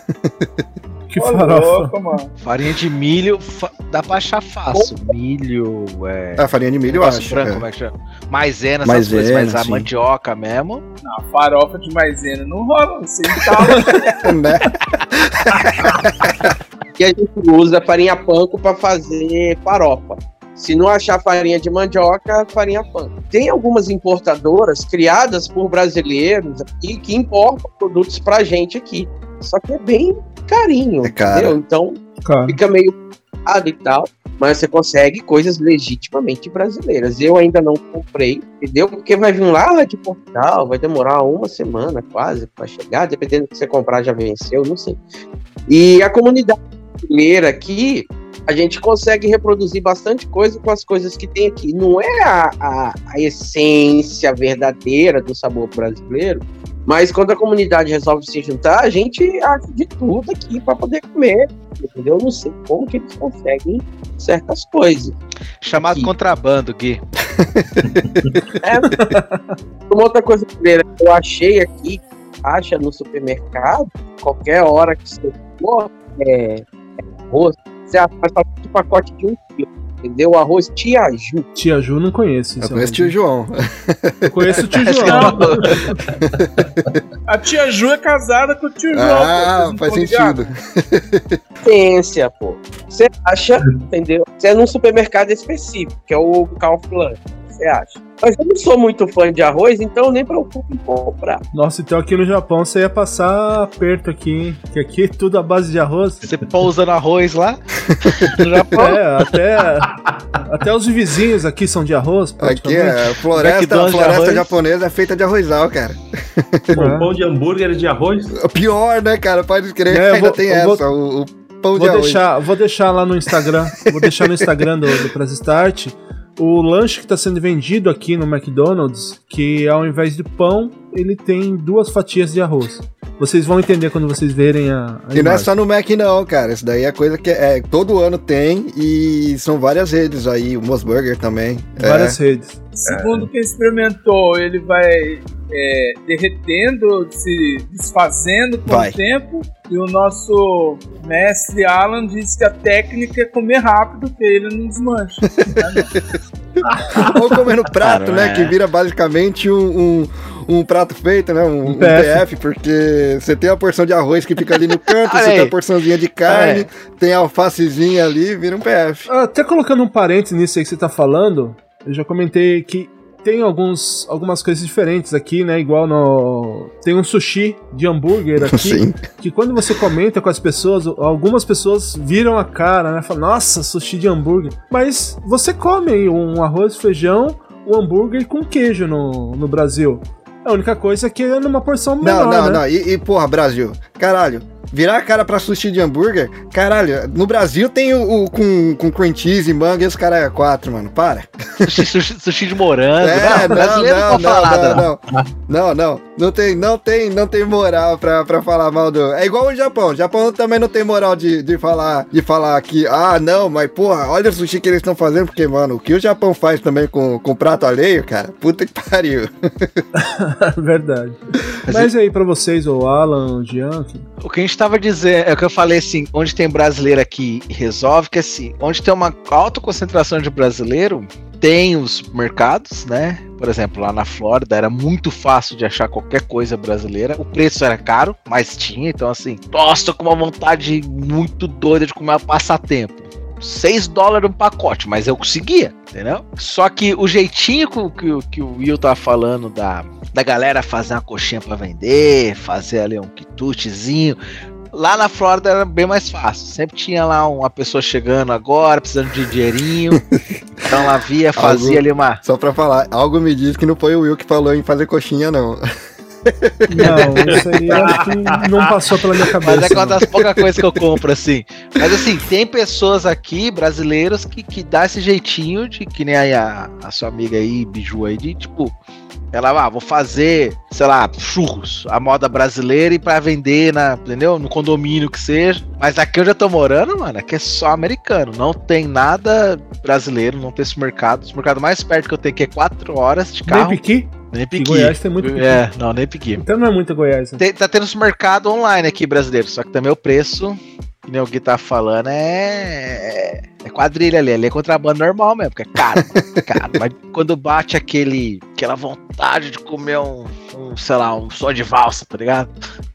Que farofa. louco, mano. Farinha de milho, fa- dá pra achar fácil. Milho, é. A farinha de milho, eu acho. branco, é. como é que chama? Maisena, essas Maisena, coisas, mas a mandioca mesmo. A farofa de maisena não rola, você entala. Né? E a gente usa farinha panko para fazer farofa. Se não achar farinha de mandioca, farinha panko. Tem algumas importadoras criadas por brasileiros aqui que importam produtos pra gente aqui. Só que é bem carinho, É entendeu? Então Cara, fica meio caro e tal. Mas você consegue coisas legitimamente brasileiras. Eu ainda não comprei, entendeu? Porque vai vir lá de Portugal, vai demorar uma semana quase para chegar, dependendo do que você comprar já venceu, não sei. E a comunidade brasileira aqui, a gente consegue reproduzir bastante coisa com as coisas que tem aqui. Não é a, a, a essência verdadeira do sabor brasileiro, mas quando a comunidade resolve se juntar, a gente acha de tudo aqui para poder comer. Entendeu? Eu não sei como que eles conseguem certas coisas. Chamado Aqui. contrabando, Gui. Uma outra coisa que eu achei aqui, acha no supermercado, qualquer hora que você for, é, é arroz, você acha mais um pacote de um quilo. Entendeu? O arroz tiaju. Tia Ju não conheço. Eu conheço o tio João. Eu conheço o tio João. A tia Ju é casada com o tio João. Ah, pô, faz sentido. Ciência, pô. Você acha, entendeu? Você é num supermercado específico, que é o Kaufland. Você acha? Mas eu não sou muito fã de arroz, então eu nem preocupo em comprar. Nossa, então aqui no Japão você ia passar aperto aqui, hein? Que aqui é tudo à base de arroz. Você pousa no arroz lá. No Japão. É, até, até os vizinhos aqui são de arroz, Aqui praticamente. é floresta, de floresta arroz. japonesa é feita de arrozal, cara. É. pão de hambúrguer de arroz? Pior, né, cara? Pode crer, É, eu ainda vou- tem eu vou- essa, o, o pão de Vou arroz. deixar, vou deixar lá no Instagram. Vou deixar no Instagram do, do Press Start o lanche que está sendo vendido aqui no McDonald's, que ao invés de pão, ele tem duas fatias de arroz. Vocês vão entender quando vocês verem a, a E não é só no Mac não, cara. Isso daí é coisa que é, todo ano tem e são várias redes aí. O Mosburger também. É. várias redes. Segundo quem experimentou, ele vai é, derretendo, se desfazendo com Vai. o tempo. E o nosso mestre Alan disse que a técnica é comer rápido, que ele não desmancha. Ou comer no prato, Cara, né? é. Que vira basicamente um, um, um prato feito, né? Um, Um um PF. Porque você tem a porção de arroz que fica ali no canto, você tem a porçãozinha de carne, tem a alfacezinha ali, vira um PF. Ah, Até colocando um parênteses nisso aí que você tá falando, eu já comentei que tem alguns, algumas coisas diferentes aqui, né? Igual no. Tem um sushi de hambúrguer aqui. Sim. que quando você comenta com as pessoas, algumas pessoas viram a cara, né? Falam, nossa, sushi de hambúrguer. Mas você come um arroz, feijão, um hambúrguer com queijo no, no Brasil. A única coisa é que é numa porção menor, Não, não, né? não. E, e, porra, Brasil, caralho. Virar a cara pra sushi de hambúrguer, caralho, no Brasil tem o, o com, com cream cheese e manga e os caras é quatro, mano, para. Sushi, sushi- sushi de morango. É, não, brasileiro não, nada. não, não, não, não, não tem, não tem, não tem moral pra, pra falar mal do. É igual o Japão. O Japão também não tem moral de, de falar, de falar que, ah, não, mas porra, olha o sushi que eles estão fazendo, porque mano, o que o Japão faz também com, com prato alheio, cara, puta que pariu. Verdade. Mas aí, pra vocês, o Alan, o Jean, O que a gente tava dizendo, é o que eu falei assim, onde tem brasileiro aqui resolve, que assim, onde tem uma alta concentração de brasileiro, tem os mercados, né? Por exemplo, lá na Flórida era muito fácil de achar qualquer coisa brasileira. O preço era caro, mas tinha. Então, assim, nossa, com uma vontade muito doida de comer um passatempo. 6 dólares um pacote, mas eu conseguia, entendeu? Só que o jeitinho que, que, que o Will tava falando da, da galera fazer uma coxinha pra vender, fazer ali um quitutezinho. Lá na Flórida era bem mais fácil. Sempre tinha lá uma pessoa chegando agora, precisando de dinheirinho. então ela via, fazia Algo- ali uma. Só pra falar, algo me diz que não foi o Will que falou em fazer coxinha, não. Não, isso aí acho que não passou pela minha cabeça. Mas é uma das poucas coisas que eu compro, assim. Mas assim, tem pessoas aqui, brasileiros, que, que dá esse jeitinho de que nem aí a, a sua amiga aí, Biju aí, de tipo. Ela, ah, vou fazer, sei lá, churros, a moda brasileira e pra vender na, entendeu? No condomínio que seja. Mas aqui eu já tô morando, mano, aqui é só americano. Não tem nada brasileiro, não tem esse mercado. O mercado mais perto que eu tenho aqui é 4 horas de carro. piqui? Nem Em piqui. Goiás tem muito piqui. É, não, nem piqui. Então não é muito Goiás. Né? Tem- tá tendo esse mercado online aqui brasileiro, só que também o preço que nem o Gui tá falando, é. É quadrilha ali, ali é contrabando normal mesmo, porque é caro, caro. Mas quando bate aquele, aquela vontade de comer um, um, sei lá, um só de valsa, tá ligado?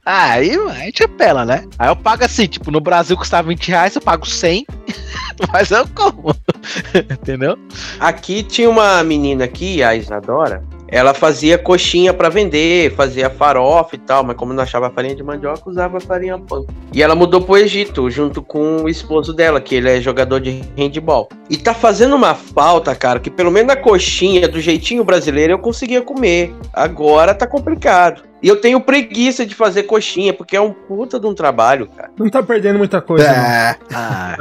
Aí a gente apela, né? Aí eu pago assim, tipo, no Brasil custava 20 reais, eu pago 100, mas eu como. Entendeu? Aqui tinha uma menina aqui, a Isadora, ela fazia coxinha pra vender, fazia farofa e tal, mas como não achava farinha de mandioca, usava farinha pão. E ela mudou pro Egito, junto com o esposo dela, que ele é jogador de handball. E tá fazendo uma falta, cara, que pelo menos a coxinha, do jeitinho brasileiro, eu conseguia comer. Agora tá complicado. E eu tenho preguiça de fazer coxinha, porque é um puta de um trabalho, cara. Não tá perdendo muita coisa. não. É, Ah,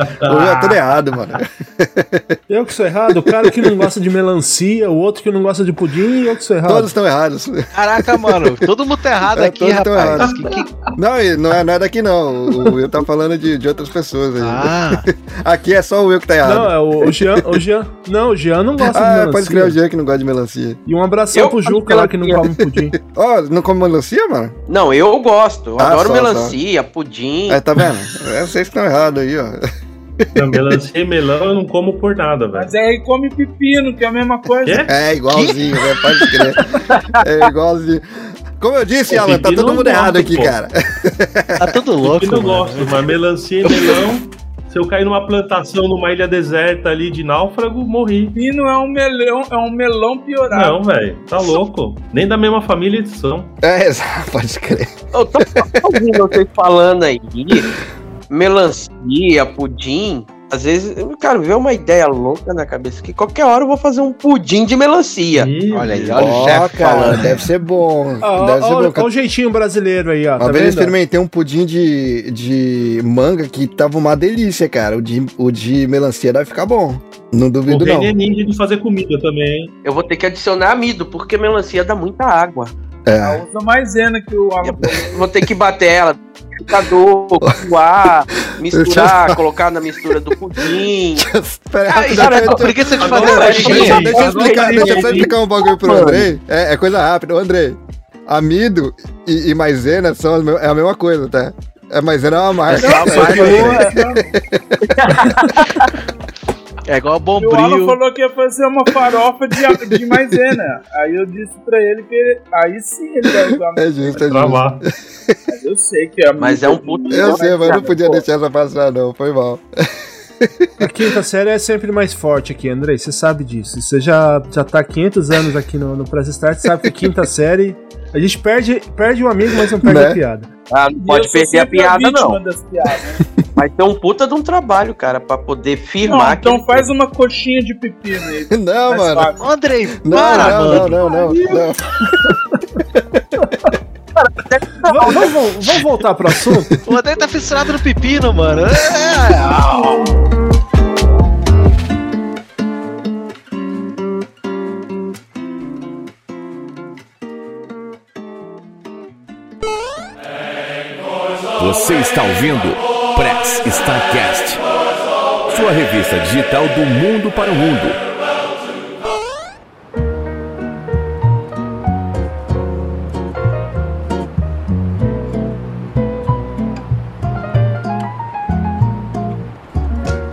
é tudo errado, mano. Eu que sou errado, o cara que não gosta de melancia, o outro que não gosta de pudim, eu que sou errado. Todos estão errados. caraca, mano, todo mundo tá errado É, aqui, rapaz. errados. Que- que- Não, não é, não é daqui não. O Will tá falando de, de outras pessoas aí. Ah, Aqui é só o Will que tá errado. Não, é o, o Jean, o Jean. Não, o Jean não gosta de ah, melancia. pode crer o Jean que não gosta de melancia. E um abração Eu pro Juca de lá que não come pudim. Ó, não come melancia, mano? Não, eu gosto. Eu Ah, adoro só, melancia, pudim. É, tá vendo? É, vocês que estão errados aí, ó. Não, melancia e melão eu não como por nada, velho. Mas aí come pepino, que é a mesma coisa. Quê? É igualzinho, né? Pode crer. É igualzinho. Como eu disse, Alan, tá todo mundo gosto, errado aqui, pô. cara. tá tudo louco, Eu não gosto, mas melancia e melão. Se eu cair numa plantação numa ilha deserta ali de náufrago, morri. Pepino é um melão, é um melão piorado. Não, velho, tá louco. Nem da mesma família eles são. É, exato, pode crer. Eu tô ouvindo vocês falando aí, melancia, pudim. Às vezes, cara, vê uma ideia louca na cabeça que qualquer hora eu vou fazer um pudim de melancia. Ih, Olha aí, olha o Ó, chefe cara, falando. deve ser bom. Ó, deve ser ó, bom. ó o jeitinho brasileiro aí, ó. Uma Tá vez eu experimentei um pudim de, de manga que tava uma delícia, cara. O de, o de melancia deve ficar bom. Não O duvido, não. Reni é ninja de fazer comida também, hein? Eu vou ter que adicionar amido, porque melancia dá muita água. É. Usa maisena que o Eu vou ter que bater ela, liquidificador, coar, misturar, colocar na mistura do pudim. Pera aí, cara, eu tô- por que você te Agora fazer vai, Deixa, eu explicar, deixa eu explicar um bagulho pro. Andrei. É, é coisa rápida. Ô, Andrei, amido e, e maisena são as é a mesma coisa, tá? É maisena é uma marca. É só a É, marca, é, igual E o Alan bombril. falou que ia fazer uma farofa de, de maisena. Aí eu disse pra ele que ele- aí sim ele vai usar é justo, é justo. lá. Mas eu sei que é Mas é um puto. Eu sei, mas eu não podia Pô, deixar essa passar, não. Foi mal. A quinta série é sempre mais forte aqui, Andrei. Você sabe disso. Você já, já tá há 500 anos aqui no, no Press Start, sabe que quinta série. A gente perde, perde o amigo, mas não perde Né? a piada. Ah, não E pode perder a piada, vítima não. Das piadas. Vai ter um puta de um trabalho, cara, pra poder Não, firmar que. então faz uma coxinha de pepino aí. Não, mano. fácil. Andrei, Não, para, não, mano. não, não, não, não. Vamos, vamos- vamos voltar pro assunto? O Andrei tá fissurado no pepino, mano. É. Você está ouvindo Press Starcast, sua revista digital do mundo para o mundo.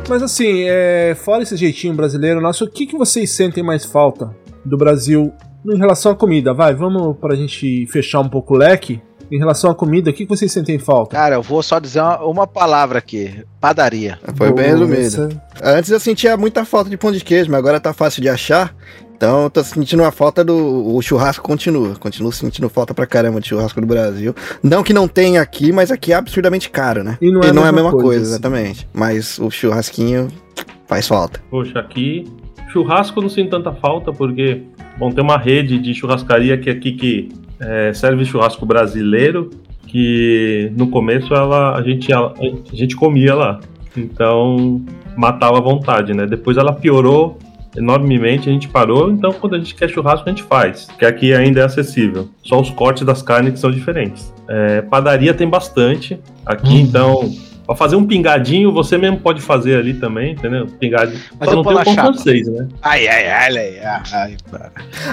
Mas assim, é, fora esse jeitinho brasileiro nosso, o que, que vocês sentem mais falta do Brasil em relação à comida? Vai, vamos pra gente fechar um pouco o leque. Em relação à comida, o que, vocês sentem falta? Cara, eu vou só dizer uma, uma palavra aqui: padaria. Foi bem resumido. essa- Antes eu sentia muita falta de pão de queijo, mas agora tá fácil de achar. Então eu tô sentindo a falta do. O churrasco continua. Continuo sentindo falta pra caramba de churrasco do Brasil. Não que não tenha aqui, mas aqui é absurdamente caro, né? E não é a mesma coisa, assim. exatamente. Mas o churrasquinho faz falta. Poxa, aqui churrasco eu não sinto tanta falta, porque, bom, tem uma rede de churrascaria que aqui que é, serve churrasco brasileiro, que no começo ela, a, gente, a, a gente comia lá. Então matava à vontade, né? Depois ela piorou enormemente, a gente parou, então quando a gente quer churrasco a gente faz, que aqui ainda é acessível. Só os cortes das carnes que são diferentes. É, padaria tem bastante aqui, então Pra fazer um pingadinho, você mesmo pode fazer ali também, entendeu? Pingadinho. Mas Só eu não tem o chapa. francês, né? Ai, ai, ai, ai, ai.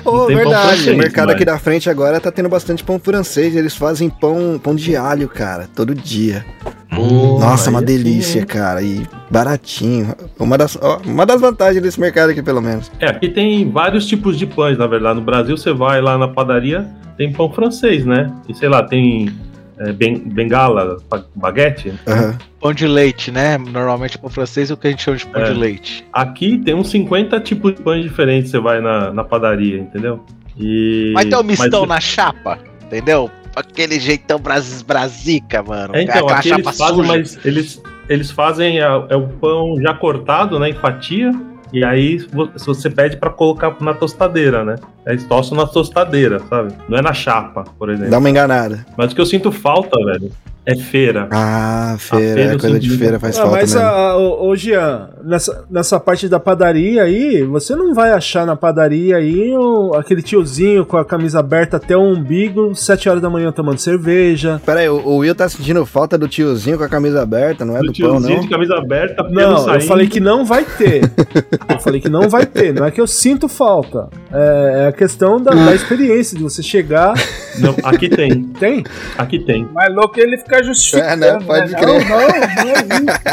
Ô, pão verdade. francês, o mercado mas- aqui da frente agora tá tendo bastante pão francês. Eles fazem pão, pão de alho, cara, todo dia. Nossa, aí uma sim, delícia, hein? cara. E baratinho. Uma das, ó, uma das vantagens desse mercado aqui, pelo menos. É, aqui tem vários tipos de pães, na verdade. No Brasil, você vai lá na padaria, tem pão francês, né? E sei lá, tem é, ben- bengala, ba- baguete. Aham. Pão de leite, né? Normalmente pão francês é o que a gente chama de pão É. de leite. Aqui tem uns 50 tipos de pães diferentes, você vai na, na padaria, entendeu? E... Mas tem um mistão mas- na chapa, entendeu? Aquele jeitão bras, brasica, mano. É, então, Aquela aqui chapa eles fazem, mas eles, eles fazem a- é o pão já cortado, né, em fatia, e aí vo- você pede pra colocar na tostadeira, né? Eles tostam na tostadeira, sabe? Não é na chapa, por exemplo. Dá uma enganada. Mas o que eu sinto falta, velho, é feira. Ah, feira. feira eu coisa de feira faz Ah, falta mas, mesmo. a, ô, ô, Jean, nessa, nessa parte da padaria aí, você não vai achar na padaria aí o- aquele tiozinho com a camisa aberta até o umbigo, 7 horas da manhã tomando cerveja. Pera aí, o, o Will tá sentindo falta do tiozinho com a camisa aberta, não é Do do pão, tiozinho não? de camisa aberta, Não, eu saindo. falei que não vai ter. eu falei que não vai ter. Não é que eu sinto falta. É, é a questão da, da experiência, de você chegar. Não, aqui tem, Tem? aqui tem. Mas louco ele ficar justificando. É, né? Pode né? crer. Não, não,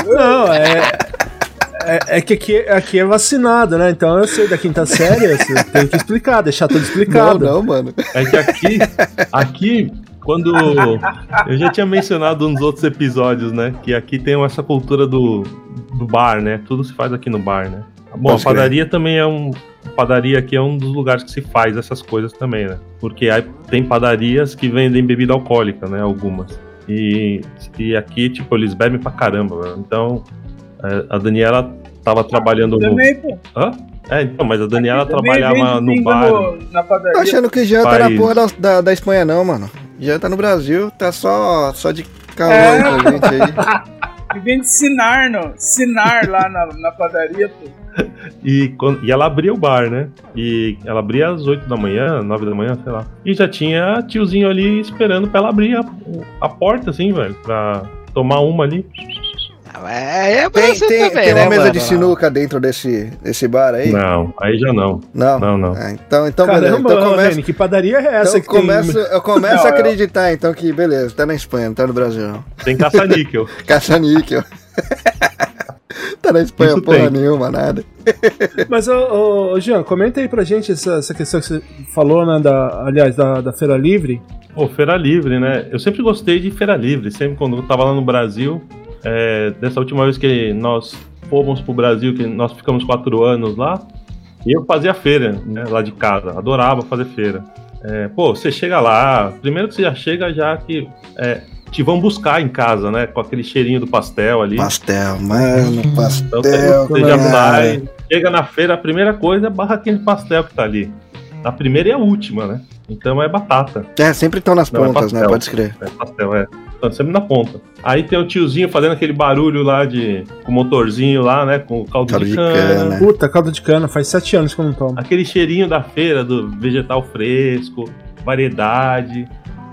não é. Não, é. É, é que aqui, aqui é vacinado, né? Então eu sei da quinta série, você tem que explicar, deixar tudo Não, explicado. não, mano. É que aqui, aqui, quando. Eu já tinha mencionado nos outros episódios, né? Que aqui tem essa cultura do, do bar, né? Tudo se faz aqui no bar, né? Bom, Pode a padaria também é um. Padaria aqui é um dos lugares que se faz essas coisas também, né? Porque aí tem padarias que vendem bebida alcoólica, né? Algumas. E, e aqui, tipo, eles bebem pra caramba, velho. Então, é, a Daniela tava trabalhando no. Também, pô. Hã? É, então, mas a Daniela trabalhava no bar. no- na padaria. Tô achando que Jean tá na porra da, da, da Espanha, não, mano. Jean tá no Brasil, tá só, só de calor É. com a gente aí. E vende Sinar, no, Sinar lá na, na padaria, pô. E, quando- e ela abria o bar, né? E ela abria às 8 da manhã, 9 da manhã, sei lá. E já tinha tiozinho ali esperando pra ela abrir a, a porta, assim, velho, pra tomar uma ali. É, é Tem, tem, também, tem uma né, mesa mano? de sinuca dentro desse, desse bar aí? Não, aí já não. Não. Não, não. Ah, então, então beleza. Caramba, Então começa, Reni, que padaria é essa então que começo, eu começo Não, a acreditar, então, que beleza, tá na Espanha, não tá no Brasil, não. Tem caça-níquel. Caça-níquel. Tá na Espanha Isso porra tem. nenhuma, nada. Mas, ô, ô, Jean, comenta aí pra gente essa, essa questão que você falou, né? Da, aliás, da, da Feira Livre. Pô, feira livre, né? Eu sempre gostei de feira livre. Sempre quando eu tava lá no Brasil, é, dessa última vez que nós fomos pro Brasil, que nós ficamos quatro anos lá, eu fazia feira, né? Lá de casa. Adorava fazer feira. É, pô, você chega lá, primeiro que você já chega já que é, te vão buscar em casa, né? Com aquele cheirinho do pastel ali. Pastel, mano, Então pastel. você, você já sai, chega na feira, a primeira coisa é barraquinha de pastel que tá ali. A primeira e a última, né? Então é batata. É, sempre estão nas Não, é pontas, né? pastel. Pode escrever. É pastel, é. Tá sempre na ponta. Aí tem o tiozinho fazendo aquele barulho lá de. com o motorzinho lá, né? Com o caldo, Caldo de, de cana. cana. Puta, caldo de cana, faz sete anos que eu não tomo. Aquele cheirinho da feira, do vegetal fresco, variedade.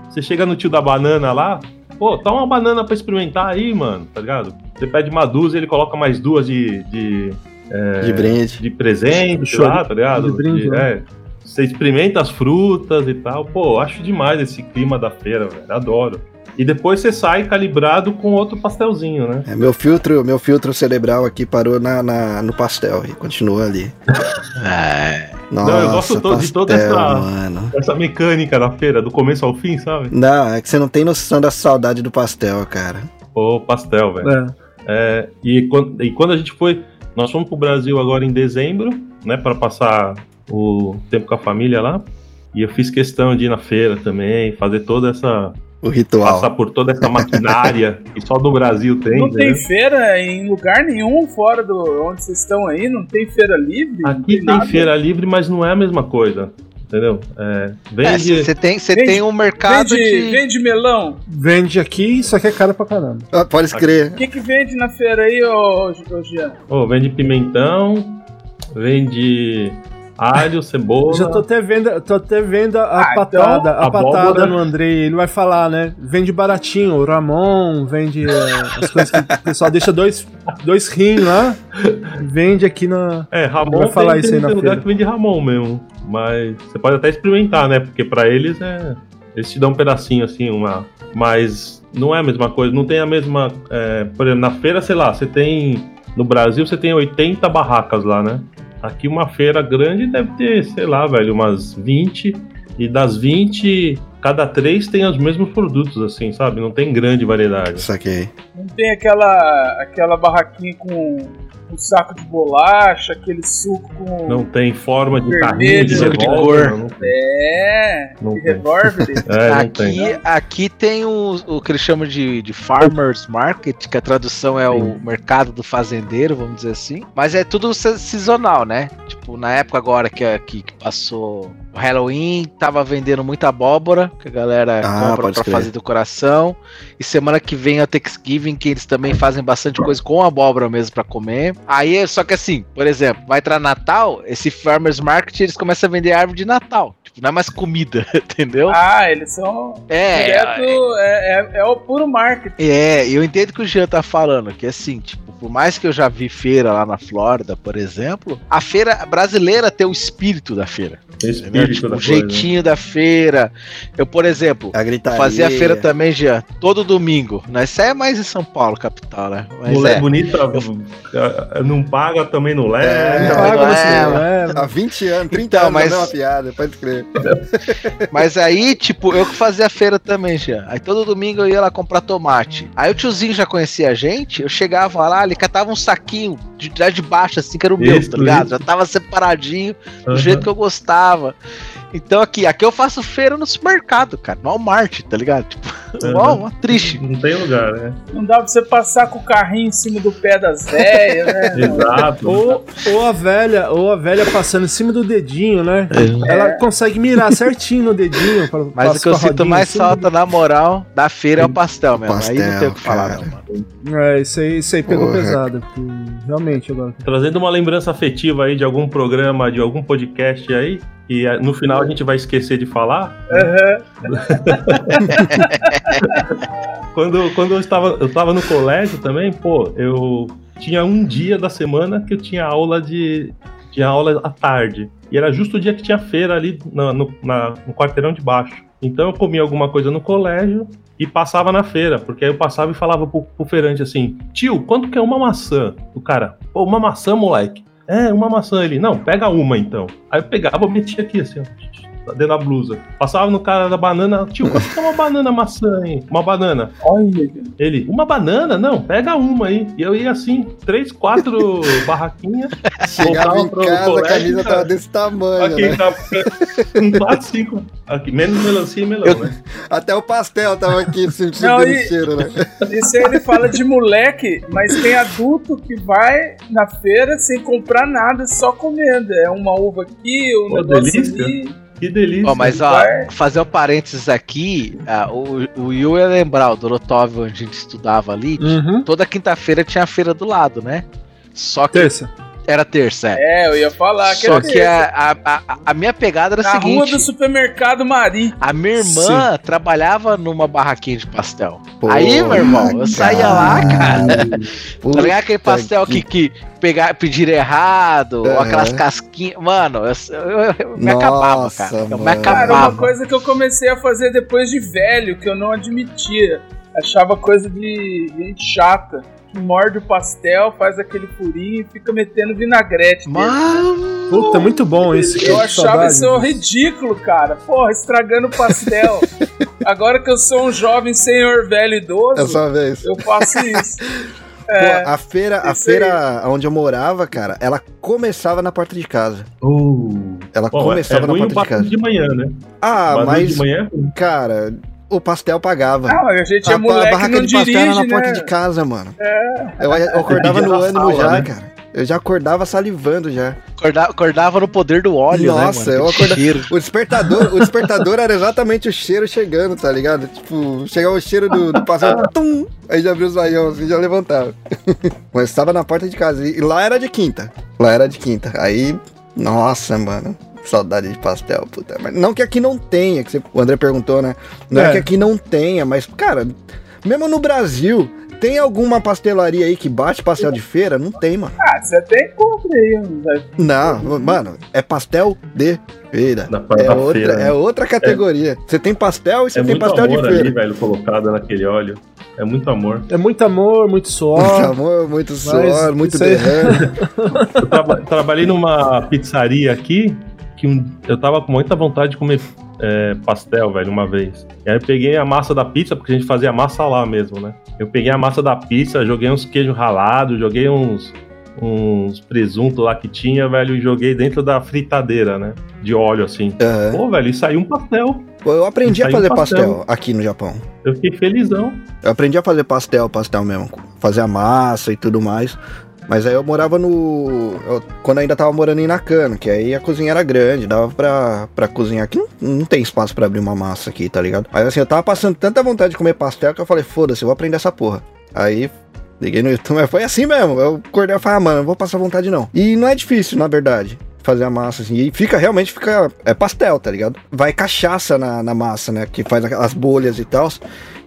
Você chega no tio da banana lá, pô, tá uma banana pra experimentar aí, mano, tá ligado? Você pede uma dúzia, ele coloca mais duas de. de, é, De brinde. de presente Show lá, tá ligado? de brinde, De- né? é. Você experimenta as frutas e tal. Pô, acho demais esse clima da feira, velho. Adoro. E depois você sai calibrado com outro pastelzinho, né? É, meu filtro, meu filtro cerebral aqui parou na, na- no pastel e continua ali. É. Nossa, eu gosto todo- de toda pastel, essa- mano. Essa mecânica da feira, do começo ao fim, sabe? Não, é que você não tem noção da saudade do pastel, cara. Pô, pastel, velho. É. É, e, quando, e quando a gente foi. Nós fomos pro Brasil agora em dezembro, né? Pra passar o tempo com a família lá. E eu fiz questão de ir na feira também, fazer toda essa. O ritual. Passar por toda essa maquinária que só no Brasil tem. Não tem entendeu? feira em lugar nenhum fora do onde vocês estão aí, não tem feira livre. Aqui tem nada. feira livre, mas não é a mesma coisa. Entendeu? É, vende. Você tem, cê Vende- tem um mercado Vende, de. vende melão. Vende aqui, só que é caro pra caramba. Ah, pode crer. O que, que vende na feira aí, ô, ô Jean? Ô, vende pimentão, vende alho, cebola. Já tô até vendo, tô até vendo a Ah, patada, então, a abóbora. patada no Andrei. Ele vai falar, né? Vende baratinho, o Ramon, vende eh, as coisas que o pessoal deixa dois, dois rins lá, vende aqui na. É, Ramon Vai falar tem, isso aí tem na lugar feira. que vende Ramon mesmo. Mas você pode até experimentar, né? Porque pra eles é, Eles te dão um pedacinho assim, uma. Mas não é a mesma coisa, não tem a mesma. é, por exemplo, na feira, sei lá, você tem. No Brasil você tem 80 barracas lá, né? Aqui uma feira grande deve ter, sei lá, velho, umas 20. E das 20, cada três tem os mesmos produtos, assim, sabe? Não tem grande variedade. Saquei. Não tem aquela, aquela barraquinha com um saco de bolacha, aquele suco com. Não tem forma de carrinho de suco de revólver, cor. Não tem. É, Não de tem. revólver. É, não aqui, tem. aqui tem o, o que eles chamam de, de Farmers Market, que a tradução é o mercado do fazendeiro, vamos dizer assim. Mas é tudo sazonal, né? Tipo, na época agora que, que, que passou o Halloween, tava vendendo muita abóbora, que a galera Ah, compra pra crer. fazer decoração. E semana que vem é o Thanksgiving, que eles também fazem bastante coisa com abóbora mesmo pra comer. Aí, é- só que assim, por exemplo, vai entrar Natal, esse Farmers Market, eles começam a vender árvore de Natal. Tipo, não é mais comida, entendeu? Ah, eles são. É, direto, é, é, é o puro marketing. É, eu entendo o que o Jean tá falando, que assim, tipo, por mais que eu já vi feira lá na Flórida, por exemplo, a feira brasileira tem o espírito da feira. Entendeu? Tipo, da o coisa. né? jeitinho da feira. Eu, por exemplo, A fazia a feira também, Jean, todo domingo. Né? Isso aí é mais em São Paulo, capital, né? Mas Mulher é. bonita eh, não paga, também não leva. É, Então, Paga, é, mano. leva. Há 20 anos, 30 Então, anos, mas- a mesma piada, pode crer. Mas aí, tipo, eu que fazia a feira também, já. Aí todo domingo eu ia lá comprar tomate. Aí o tiozinho já conhecia a gente, eu chegava lá, ele catava um saquinho de, lá de baixo, assim, que era o meu, Isso, tá ligado? isso. Já tava separadinho, do jeito que eu gostava. Então aqui, aqui eu faço feira no supermercado, cara, no Walmart, tá ligado? Tipo, ó, uma triste. Não tem lugar, né? Não dá pra você passar com o carrinho em cima do pé das velhas, né? Exato. Ou, ou a velha, ou a velha passando em cima do dedinho, né? Ela consegue mirar certinho no dedinho. Pra, Mas o que eu sinto mais falta, na moral, da feira é o pastel mesmo. aí não Pastel, tem o que falar, cara. não, mano. É, isso aí, isso aí pegou Porra. pesado. Realmente, agora. Trazendo uma lembrança afetiva aí de algum programa, de algum podcast aí, que eh, no final a gente vai esquecer de falar. quando, quando eu estava eu estava no colégio também, pô, eu tinha um dia da semana que eu tinha aula de tinha aula à tarde. E era justo o dia que tinha feira ali na- no, na- no quarteirão de baixo. Então eu comia alguma coisa no colégio e passava na feira, porque aí eu passava e falava pro, pro feirante assim: tio, quanto que é uma maçã? O cara, pô, uma maçã, moleque. É, uma maçã ele. Não, pega uma então. Aí eu pegava, metia aqui assim, ó, dentro da blusa. Passava no cara da banana, tio, quanto que é uma banana maçã, hein? Uma banana. Olha, Ele, uma banana? Não, pega uma aí. E eu ia assim, três, quatro barraquinhas. Chegava em casa, a colégio, camisa cara. tava desse tamanho, Aqui, né? tá, com quatro, cinco. Aqui, menos melancia e melão, né? Até o pastel tava aqui sentindo Não, o e- cheiro, né? Isso aí ele fala de moleque, mas tem adulto que vai na feira sem comprar nada, só comendo. É uma uva aqui, um Pô, negócio delícia. ali. Que delícia. Ó, mas ó, fazer um parênteses aqui, ah, o, o Will ia lembrar, o Dorotov, onde a gente estudava ali, Uhum. toda quinta-feira tinha a feira do lado, né? Só que Terça. Era terça, é. É, eu ia falar que Só era que a, a, a, a minha pegada era a na rua seguinte: do supermercado Mari. a minha irmã trabalhava numa barraquinha de pastel. Porra, Aí, meu irmão, eu saía lá, cara. Puta Tá aquele pastel que- que, pegar, pedir errado, aquelas casquinhas. Mano, eu, eu- eu me acabava, Nossa, cara. Eu me mano. Cara, uma acabava. coisa que eu comecei a fazer depois de velho, que eu não admitia. Achava coisa de gente chata. Morde o pastel, faz aquele furinho e fica metendo vinagrete. Mano. Puta, muito bom esse. Eu que achava saudade isso ridículo, cara. Porra, estragando o pastel. Agora que eu sou um jovem senhor velho idoso, vez. eu faço isso. Pô, É, a feira, a isso feira onde eu morava, cara, ela começava na porta de casa. Uh. Ela é, começava é na porta de casa. de manhã, né? Ah, mas, de manhã é cara, o pastel pagava. não, a gente a, é a moleque barraca não de pastel era dirige, na porta né? de casa, mano. Eu, eu acordava no na ânimo sala, já, né? cara. Eu já acordava salivando já. Acordava, acordava no poder do óleo, Nossa, né, eu mano? acordava-. O despertador, o despertador era exatamente o cheiro chegando, tá ligado? Tipo, chegava o cheiro do, do pastel, tum, aí já abriu os olhão assim, já levantava. Mas estava na porta de casa. E lá era de quinta. Lá era de quinta. Aí, nossa, mano. Saudade de pastel, puta. Mas não que aqui não tenha, que você- o André perguntou, né? Não é. É. que aqui não tenha, mas, cara, mesmo no Brasil, Tem alguma pastelaria aí que bate pastel de feira? Não tem, mano. Ah, você até encontra aí? Não, mano, é pastel de feira. É outra, feira, né? é outra categoria. Você tem pastel e você É tem pastel de amor feira. ali, velho, colocado naquele óleo. É muito amor. É muito amor, muito suor. Muito amor, muito suor, muito isso aí- derrame. Eu traba- trabalhei numa pizzaria aqui que um- eu tava com muita vontade de comer é, pastel, velho, uma vez. E aí eu peguei a massa da pizza, porque a gente fazia massa lá mesmo, né? Eu peguei a massa da pizza, joguei uns queijo ralado, joguei uns, uns presunto lá que tinha, velho, e joguei dentro da fritadeira, né? De óleo, assim. Aham. Pô, velho, e saiu um pastel. Eu aprendi a fazer pastel. pastel aqui no Japão. Eu fiquei felizão. Eu aprendi a fazer pastel, pastel mesmo. Fazer a massa e tudo mais. Mas aí eu morava no. eu- quando ainda tava morando em Nakano, que aí a cozinha era grande, dava pra, pra cozinhar. Aqui não, não tem espaço pra abrir uma massa aqui, tá ligado? Aí assim, eu tava passando tanta vontade de comer pastel que eu falei, foda-se, eu vou aprender essa porra. Aí liguei no YouTube, mas foi assim mesmo. Eu acordei e falei, ah, mano, não vou passar vontade não. E não é difícil, na verdade. Fazer a massa assim. E fica, realmente fica. É pastel, tá ligado? Vai cachaça na, na massa, né? Que faz as bolhas e tal.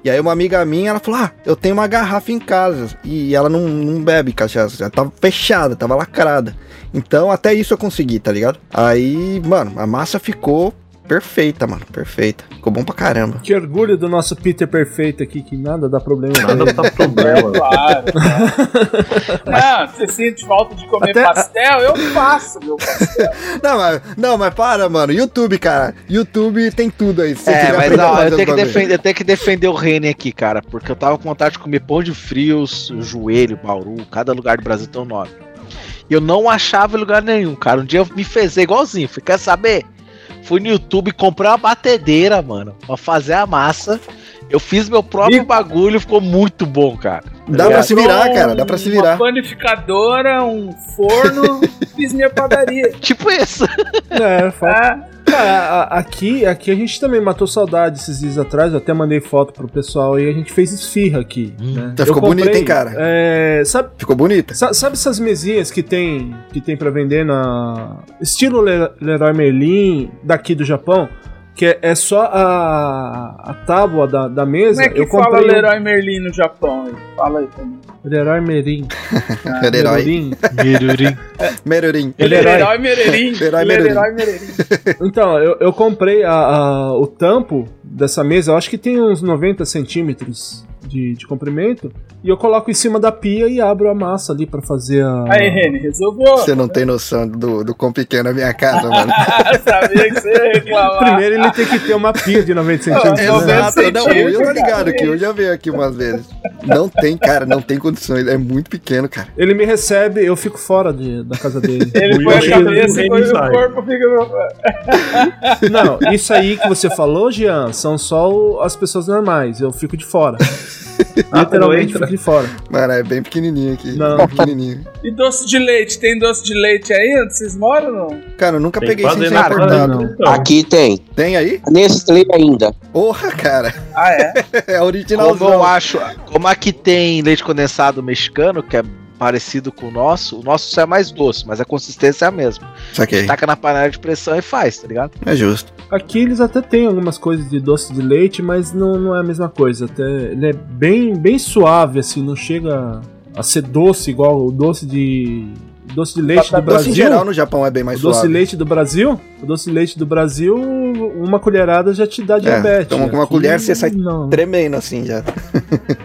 E aí uma amiga minha, ela falou, ah, eu tenho uma garrafa em casa. E ela não, não bebe cachaça. Ela tava fechada, tava lacrada. Então até isso eu consegui, tá ligado? Aí, mano, a massa ficou perfeita, mano. Perfeita. Ficou bom pra caramba. Que orgulho do nosso Peter perfeito aqui, que nada dá problema. Nada tá problema. Claro. claro. Não, você sente falta de comer Até- pastel? Eu faço, meu pastel. Não, mas, não, mas para, mano. YouTube, cara. YouTube tem tudo aí. É, mas fazer eu tenho, que defender, eu tenho que defender o Rene aqui, cara, porque eu tava com vontade de comer pão de frios, joelho, Bauru, cada lugar do Brasil tem um nome. E eu não achava em lugar nenhum, cara. Um dia eu me fez igualzinho. Fui, quer saber? Fui no YouTube, comprei uma batedeira, mano, pra fazer a massa. Eu fiz meu próprio E- bagulho, ficou muito bom, cara. Dá pra se virar, cara. Dá pra se Uma virar. panificadora, um forno, fiz minha padaria. Tipo isso. É, falta. Cara, aqui, aqui a gente também matou saudade esses dias atrás. Eu até mandei foto pro pessoal e a gente fez esfirra aqui. né? Tá, ficou comprei, bonito, hein, cara? É, sabe, Ficou bonita? sa- sabe essas mesinhas que tem que tem para vender na estilo Le- Leroy Merlin daqui do Japão? Que é, é só a, a tábua da, da mesa. como é que eu fala comprei um- Leroy Merlin no Japão? aí? Fala aí pra mim. Leroy Merlin. Herói. Merlin. Merurim. Ele é herói. Leroy Mererim. Leroy Leroy Mererim. Então, eu, eu comprei a- a- o tampo dessa mesa, eu acho que tem uns 90 centímetros de, de comprimento, e eu coloco em cima da pia e abro a massa ali pra fazer a. Aí, Reni, resolveu. Você não tem noção do, do quão pequeno é a minha casa, mano. Sabia que você ia reclamar. Primeiro ele tem que ter uma pia de 90 centímetros. É, né? Exato. Exato, não, eu tô centímetros, ligado cara. que eu já veio aqui umas vezes. Não tem, cara, não tem condições. É muito pequeno, cara. Ele me recebe, eu fico fora de- da casa dele. Ele põe a cabeça e o corpo fica no... Não, isso aí que você falou, Jean, são só as pessoas normais. Eu fico de fora. Literalmente entra. fico de fora. Mano, é bem pequenininho aqui. Não. Bem pequenininho. E doce de leite? Tem doce de leite aí onde vocês moram ou não? Cara, eu nunca Tem peguei sem ser importado. então. Aqui tem. Tem aí? Nestlé ainda. Porra, cara. Ah, é? É Como originalzão. eu acho, como aqui tem leite condensado mexicano, que é parecido com o nosso, o nosso só é mais doce, mas a consistência é a mesma. Saquei. Taca na panela de pressão e faz, tá ligado? É justo. Aqui eles até têm algumas coisas de doce de leite, mas não, não é a mesma coisa. Até, ele é bem, bem suave, assim, não chega a ser doce igual o doce de. Doce de leite do Doce Brasil. em geral no Japão é bem mais o doce suave. de leite do Brasil, o doce de leite do Brasil, uma colherada já te dá diabetes. toma com uma Aqui, colher, você sai não. Tremendo assim já.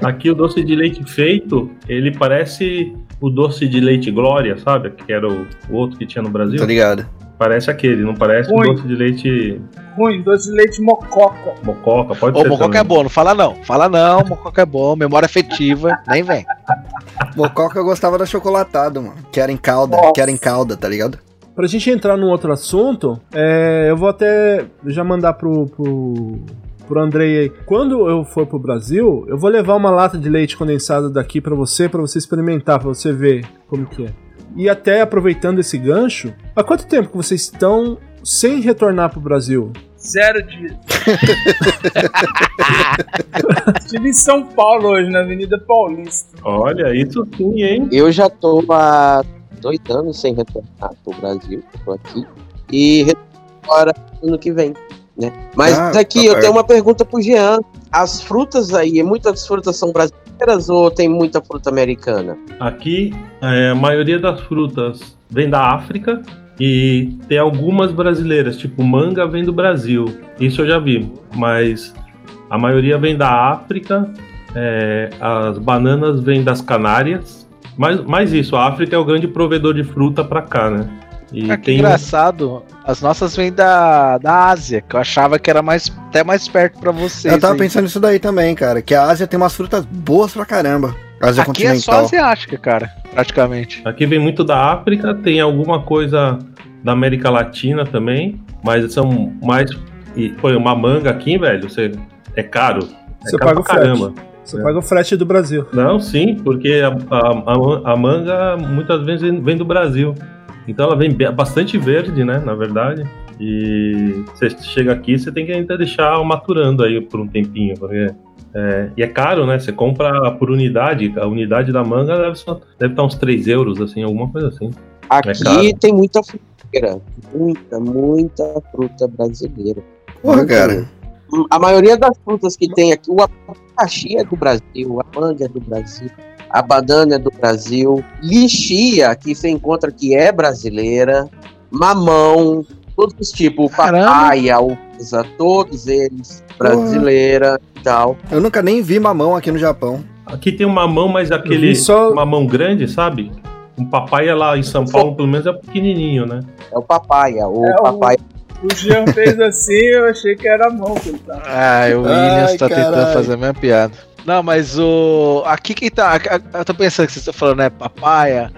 Aqui o doce de leite feito, ele parece o doce de leite Glória, sabe? Que era o, o outro que tinha no Brasil. Tá ligado? Parece aquele, não parece Ruim. o doce de leite Ruim, doce de leite mococa. mococa, pode Ô, ser mococa é também. bom, não fala não. Fala não, mococa é bom, memória afetiva, nem vem. Mococa eu gostava da chocolatado, mano. Que era em calda, Nossa. que era em calda, tá ligado? Pra gente entrar num outro assunto, é, eu vou até já mandar pro, pro, pro Andrei aí. Quando eu for pro Brasil, eu vou levar uma lata de leite condensado daqui pra você, pra você experimentar, pra você ver como que é. E até aproveitando esse gancho, há quanto tempo que vocês estão sem retornar pro Brasil? Zero dias. Estive em São Paulo hoje, na Avenida Paulista. Olha, isso sim, hein? Eu já tô há dois anos sem retornar pro Brasil. Tô aqui. E retorno agora ano que vem. Né? Mas Ah, aqui tá eu tenho uma pergunta pro Jean. As frutas aí, muitas frutas são brasileiras ou tem muita fruta americana? Aqui, é, a maioria das frutas vem da África e tem algumas brasileiras, tipo manga vem do Brasil. Isso eu já vi, mas a maioria vem da África, é, as bananas vêm das Canárias. Mas, mas isso, a África é o grande provedor de fruta pra cá, né? E Ah, que tem engraçado. As nossas vêm da, da Ásia, que eu achava que era mais, até mais perto pra vocês. Eu tava aí. pensando nisso daí também, cara. Que a Ásia tem umas frutas boas pra caramba. Ásia Aqui é só asiática, cara, praticamente. Aqui vem muito da África, tem alguma coisa da América Latina também, mas são mais. E, pô, uma manga aqui, velho, você, é caro. É Você caro paga o pra frete. caramba. Você paga o frete do Brasil. Não, sim, porque a, a, a- manga muitas vezes vem do Brasil. Então ela vem bastante verde, né? Na verdade. E você chega aqui, você tem que ainda deixar maturando aí por um tempinho, porque. é, e é caro, né? Você compra por unidade, a unidade da manga deve, só, deve estar uns 3 euros, assim, alguma coisa assim. Aqui É tem muita fruta, muita, muita fruta brasileira. Porra, cara. A maioria das frutas que tem aqui, o abacaxi é do Brasil, a manga é do Brasil, a banana é do Brasil, lixia, que você encontra que é brasileira, mamão, todos os tipos, papaya, uva, todos eles brasileira e tal. Eu nunca nem vi mamão aqui no Japão. Aqui tem um mamão, mas aquele só- mamão grande, sabe? Um papai lá em São Paulo, pelo menos, é pequenininho, né? É o papaya, o É o- papai O Jean fez assim, eu achei que era a mão que ele tava. Ah, o Williams Ai, tá tentando fazer a mesma piada. Não, mas o. Aqui quem tá. Eu tô pensando que vocês estão falando, né? Papaya.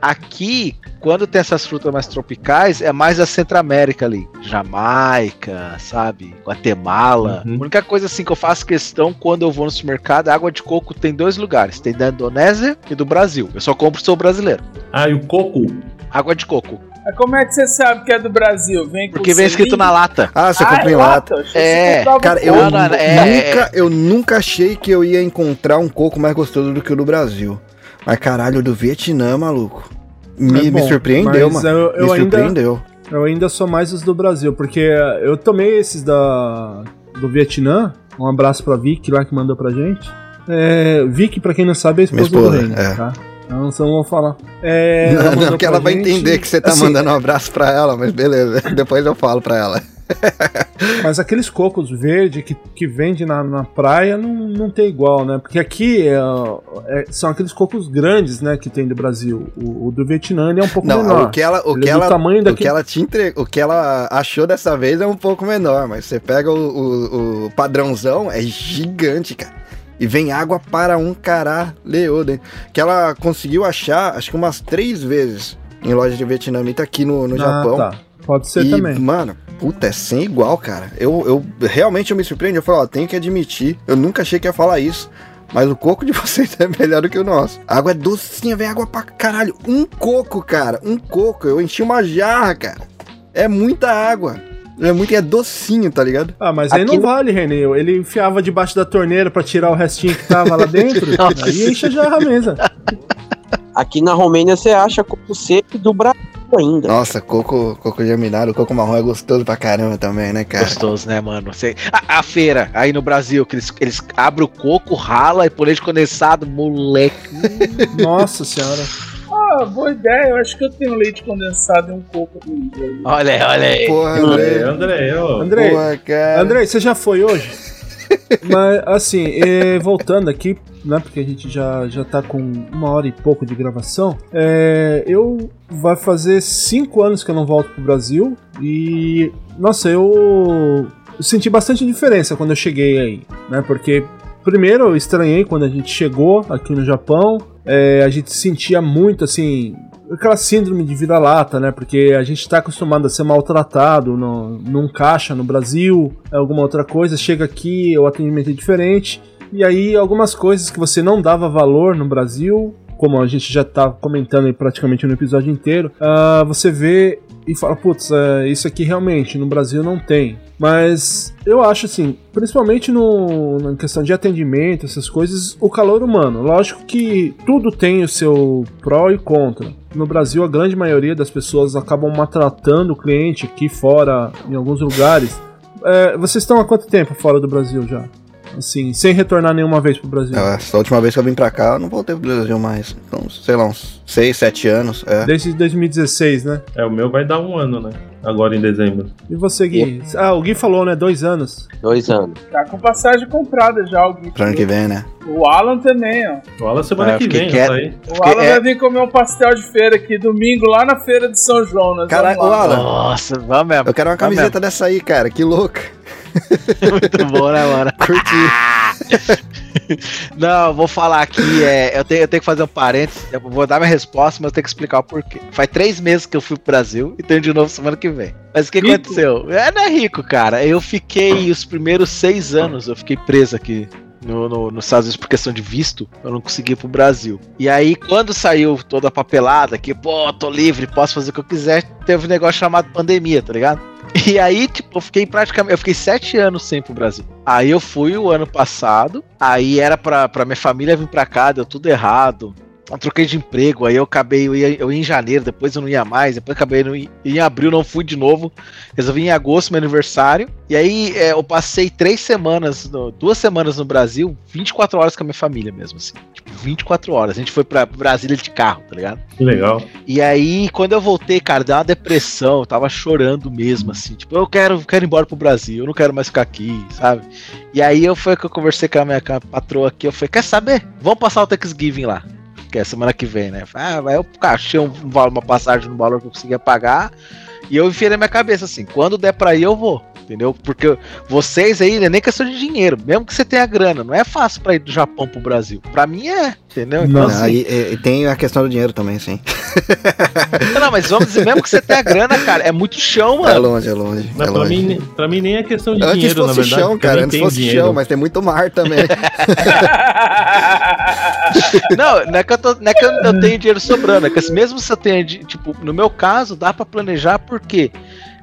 Aqui, quando tem essas frutas mais tropicais, é mais a Centro-América ali. Jamaica, sabe? Guatemala. Uhum. A única coisa assim que eu faço questão quando eu vou no supermercado, a água de coco tem dois lugares. Tem da Indonésia e do Brasil. Eu só compro se sou brasileiro. Ah, e o coco? Água de coco. Mas como é que você sabe que é do Brasil? Vem com Porque vem escrito na lata. Ah, você ah, compra é em lata. Que É, Cara, eu, Não, não, é- nunca, eu nunca achei que eu ia encontrar um coco mais gostoso do que o do Brasil. Mas caralho, o do Vietnã, maluco. Me, É me bom, surpreendeu, mas mano. eu- eu me ainda- surpreendeu. Eu ainda sou mais os do Brasil, porque eu tomei esses da do Vietnã. Um abraço pra Vicky lá que mandou pra gente. É, Vicky, pra quem não sabe, é a Minha esposa, do esposa, Reino, é. tá? Então não vou falar. É, não, não, porque pra ela vai gente- entender que você tá assim, mandando um abraço pra ela, mas beleza. Depois eu falo pra ela. Mas aqueles cocos verdes que, que vende na, na praia não, não tem igual, né? Porque aqui é, é- são aqueles cocos grandes, né, que tem do Brasil. O, o do Vietnã é um pouco Não, menor. o que ela, o Ele que é ela, tamanho o daquele- que ela te entre... o que ela achou dessa vez é um pouco menor, mas você pega o, o- o padrãozão, é gigante, cara. E vem água para um caralho. Que ela conseguiu achar, acho que umas três vezes em loja de vietnamita aqui no, no Ah, Japão. tá. Pode ser e, também. mano, puta, é sem igual, cara. Eu, eu realmente eu me surpreendi. Eu falei, ó, tenho que admitir, eu nunca achei que ia falar isso. Mas o coco de vocês é melhor do que o nosso. A água é docinha, vem água pra caralho. Um coco, cara, um coco. Eu enchi uma jarra, cara. É muita água. É muito, é docinho, tá ligado? Ah, mas aí Aqui não vale, Renê. Ele enfiava debaixo da torneira pra tirar o restinho que tava lá dentro. aí enche a jarra mesmo. Aqui na Romênia você acha coco seco do Brasil ainda. Nossa, coco, coco germinado, coco marrom é gostoso pra caramba também, né, cara? Gostoso, né, mano? Você- A, a feira aí no Brasil, que eles, eles abrem o coco, rala e põe leite condensado, moleque. Nossa senhora. Ah, boa ideia. Eu acho que eu tenho leite condensado e um coco Índia. Olha aí, olha aí. Porra, André. André, ó. Andrei, Porra, cara. Andrei, você já foi hoje? Mas, assim, eh, voltando aqui, né, porque a gente já, já tá com uma hora e pouco de gravação, é, eu vai fazer cinco anos que eu não volto pro Brasil e, nossa, eu, eu senti bastante diferença quando eu cheguei aí, né, porque primeiro eu estranhei quando a gente chegou aqui no Japão, é, a gente sentia muito, assim, aquela síndrome de vira-lata, né? Porque a gente tá acostumado a ser maltratado no, num caixa no Brasil, alguma outra coisa, chega aqui, o atendimento é diferente. E aí algumas coisas que você não dava valor no Brasil, como a gente já tá comentando praticamente no episódio inteiro, ah, você vê e fala, putz, é, isso aqui realmente no Brasil não tem. Mas eu acho assim, principalmente no, na questão de atendimento, essas coisas, o calor humano. Lógico que tudo tem o seu pró e contra. No Brasil, a grande maioria das pessoas acabam maltratando o cliente aqui fora, em alguns lugares. É, vocês estão há quanto tempo fora do Brasil já? Assim, sem retornar nenhuma vez pro Brasil. É, Essa última vez que eu vim pra cá, eu não voltei pro Brasil mais. Então, sei lá, uns 6, 7 anos. É. Desde 2016, né? É, o meu vai dar um ano, né? Agora em dezembro. E você, Gui? Ah, o Gui falou, né? Dois anos. Dois anos. Tá com passagem comprada já, o Gui. Pro ano que vem, né? O Alan também, ó. O Alan semana Ah, eu que vem, tá aí. O Alan é- vai vir comer um pastel de feira aqui domingo lá na feira de São João. Caralho, o. Alan, Nossa, vamos mesmo. eu quero uma camiseta dessa aí, cara. Que louca. Muito bom, né, mano? Curti. Não, vou falar aqui, é, eu, tenho, eu tenho que fazer um parênteses, eu vou dar minha resposta, mas eu tenho que explicar o porquê. Faz três meses que eu fui pro Brasil e tenho de novo semana que vem. Mas o que Rico? aconteceu? É, não é rico, cara. Eu fiquei os primeiros seis anos, eu fiquei preso aqui no, no, nos Estados Unidos por questão de visto, eu não consegui ir pro Brasil. E aí, quando saiu toda a papelada, que, pô, tô livre, posso fazer o que eu quiser, teve um negócio chamado pandemia, tá ligado? E aí, tipo, eu fiquei praticamente. Eu fiquei sete anos sem ir pro Brasil. Aí eu fui o ano passado. Aí era pra, pra minha família vir pra cá, deu tudo errado. Eu troquei de emprego, aí eu acabei, eu ia, eu ia em janeiro, depois eu não ia mais, depois acabei no, em abril, não fui de novo. Resolvi em agosto, meu aniversário. E aí é, eu passei três semanas, no- duas semanas no Brasil, 24 horas com a minha família mesmo, assim. Tipo, 24 horas. A gente foi pra Brasília de carro, tá ligado? Que legal. E aí, quando eu voltei, cara, deu uma depressão, eu tava chorando mesmo, assim, tipo, eu quero, quero ir embora pro Brasil, eu não quero mais ficar aqui, sabe? E aí eu foi que eu conversei com a minha com a patroa aqui, eu falei, quer saber? Vamos passar o Thanksgiving lá. Que é semana que vem, né? Ah, vai eu achei um, um uma passagem no valor que eu conseguia pagar. E eu enfiei na minha cabeça assim, quando der pra ir, eu vou. Entendeu? Porque vocês aí, não é nem questão de dinheiro. Mesmo que você tenha grana, não é fácil pra ir do Japão pro Brasil. Pra mim é, entendeu? Então, Não, assim, Aí, e- e tem a questão do dinheiro também, sim. Não, mas vamos dizer, mesmo que você tenha grana, cara, é muito chão, É mano. longe, é longe. Mas é pra, longe. mim, pra mim nem é questão de Antes dinheiro, na fosse verdade. chão, cara. Antes fosse dinheiro. chão, mas tem muito mar também. Não, não é que, eu, tô- não é que eu, eu tenho dinheiro sobrando, é que mesmo se eu tenho, de- tipo, no meu caso, dá pra planejar porque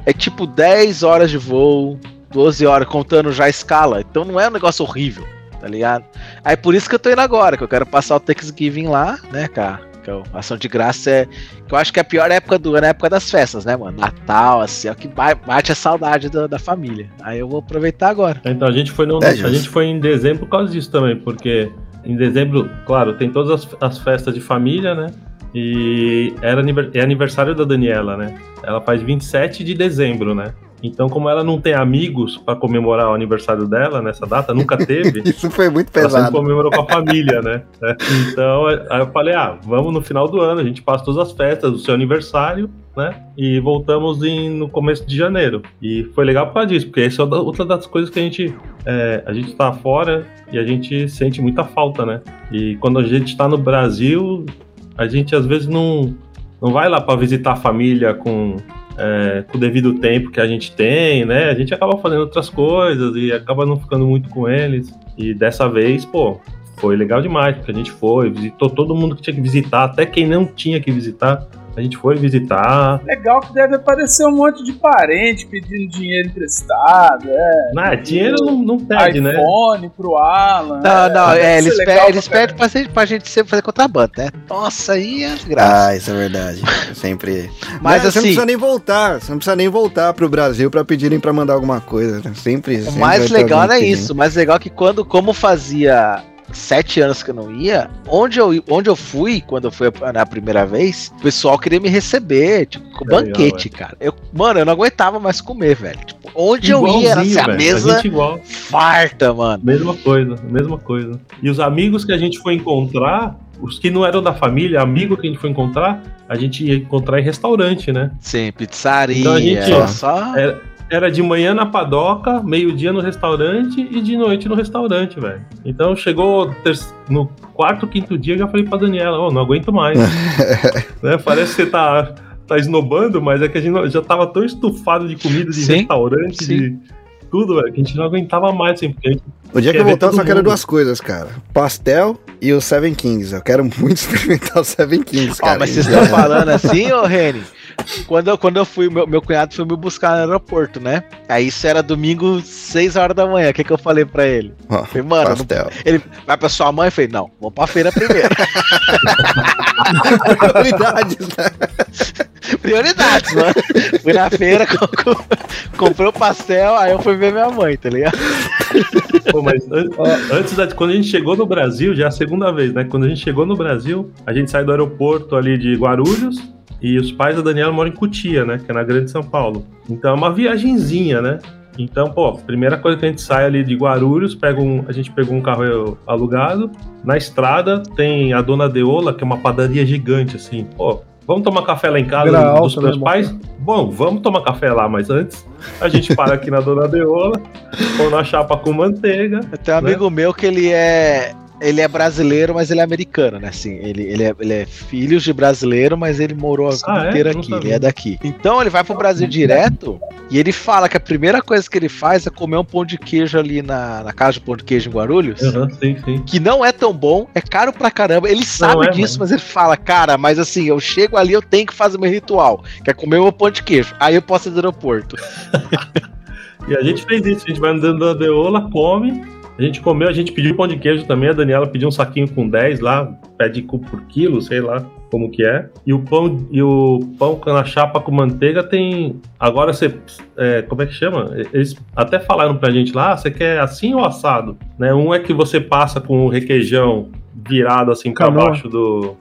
é tipo 10 horas de voo, 12 horas, contando já a escala. Então não é um negócio horrível, tá ligado? Aí por isso que eu tô indo agora, que eu quero passar o Thanksgiving lá, né, cara? Que é a ação de graça é. Que eu acho que é a pior época do ano é a época das festas, né, mano? Natal, assim, é o que ba- bate a saudade da, da família. Aí eu vou aproveitar agora. Então a gente foi no, É, a gente foi em dezembro por causa disso também, porque em dezembro, claro, tem todas as, as festas de família, né? E era é aniversário da Daniela, né? Ela faz 27 de dezembro, né? Então, como ela não tem amigos pra comemorar o aniversário dela nessa data, nunca teve, Isso foi muito ela sempre pesado. comemorou com a família, né? É. Então, aí eu falei, ah, vamos no final do ano, a gente passa todas as festas do seu aniversário, né? E voltamos em- no começo de janeiro. E foi legal por causa disso, porque essa é outra das coisas que a gente. é, a gente tá fora e a gente sente muita falta, né? E quando a gente tá no Brasil, a gente às vezes não, não vai lá para visitar a família com. é, com o devido tempo que a gente tem, né? A gente acaba fazendo outras coisas e acaba não ficando muito com eles. E dessa vez, pô, foi legal demais, porque a gente foi, visitou todo mundo que tinha que visitar, até quem não tinha que visitar, a gente foi visitar. Legal que deve aparecer um monte de parente pedindo dinheiro emprestado, é. Ah, dinheiro não, não pede, né? iPhone pro Alan. Não, não, deve é, eles, pe- eles pedem pra, gente- pra gente sempre fazer contrabando, né? Nossa, aí é graça. Ah, isso é verdade. Sempre. Mas Não, Você não assim, precisa nem voltar. Você não precisa nem voltar pro Brasil pra pedirem pra mandar alguma coisa. né? Sempre. o sempre mais legal não é isso. O mais legal é que quando, como fazia sete anos que eu não ia, onde eu, onde eu fui, quando eu fui na primeira vez, o pessoal queria me receber, tipo, com É legal, banquete, cara. Eu, mano, eu não aguentava mais comer, velho. Tipo, onde eu ia, era assim, Igualzinho, a velho, mesa gente igual. farta, mano. Mesma coisa, mesma coisa. E os amigos que a gente foi encontrar, os que não eram da família, amigo que a gente foi encontrar, a gente ia encontrar em restaurante, né? Sim, pizzaria, Então a gente- só, só- Era, era de manhã na padoca, meio-dia no restaurante e de noite no restaurante, velho. Então chegou no quarto, quinto dia, eu já falei pra Daniela, ô, não aguento mais. né? Parece que você tá, tá esnobando, mas é que a gente já tava tão estufado de comida de Sim, restaurante, sim. de tudo, velho, que a gente não aguentava mais, assim, porque a gente O dia que eu voltar, eu só quero mundo. duas coisas, cara: pastel e o Seven Kings. Eu quero muito experimentar o Seven Kings, cara. mas vocês estão falando assim, ô Reni? Quando eu, quando eu fui, meu, meu cunhado foi me buscar no aeroporto, né? Aí isso era domingo, 6 horas da manhã. O que, que eu falei pra ele? Ó, Falei, mano, pastel. ele vai pra sua mãe? Eu falei, não, vou pra feira primeiro. Prioridades, né? Prioridades, mano. Fui na feira, co- co- comprei o pastel, aí eu fui ver minha mãe, tá ligado? Pô, mas an- antes da, quando a gente chegou no Brasil, já é a segunda vez, né? Quando a gente chegou no Brasil, a gente sai do aeroporto ali de Guarulhos e os pais da Daniela moram em Cutia, né? Que é na Grande São Paulo. Então é uma viagenzinha, né? Então, pô, primeira coisa que a gente sai ali de Guarulhos, pega um, a gente pegou um carro alugado. Na estrada tem a Dona Deola, que é uma padaria gigante, assim. Pô, vamos tomar café lá em casa Beira dos alta, meus né, pais? Bom, vamos tomar café lá, mas antes a gente para aqui na Dona Deola, põe na chapa com manteiga. Tenho um Né? amigo meu que ele é. Ele é brasileiro, mas ele é americano, né? Assim, ele, ele, é, ele é filho de brasileiro, mas ele morou a vida Ah, é? inteira Não aqui. Ele é daqui. Então ele vai pro Brasil direto e ele fala que a primeira coisa que ele faz é comer um pão de queijo ali na, na casa de pão de queijo em Guarulhos. Aham, sim, sim. Que não é tão bom, é caro pra caramba. Ele sabe é, disso, mas ele fala, cara, mas assim, eu chego ali, eu tenho que fazer meu ritual, que é comer meu pão de queijo. Aí eu posso ir do aeroporto. E a gente fez isso, a gente vai andando na Deola, come. A gente comeu, a gente pediu pão de queijo também, a Daniela pediu um saquinho com 10 lá, pede cu por quilo, sei lá como que é. E o pão, e o pão na chapa com manteiga tem. Agora você. é, como é que chama? Eles até falaram pra gente lá, ah, você quer assim ou assado? Né? Um é que você passa com o requeijão virado assim pra Canoa. baixo do,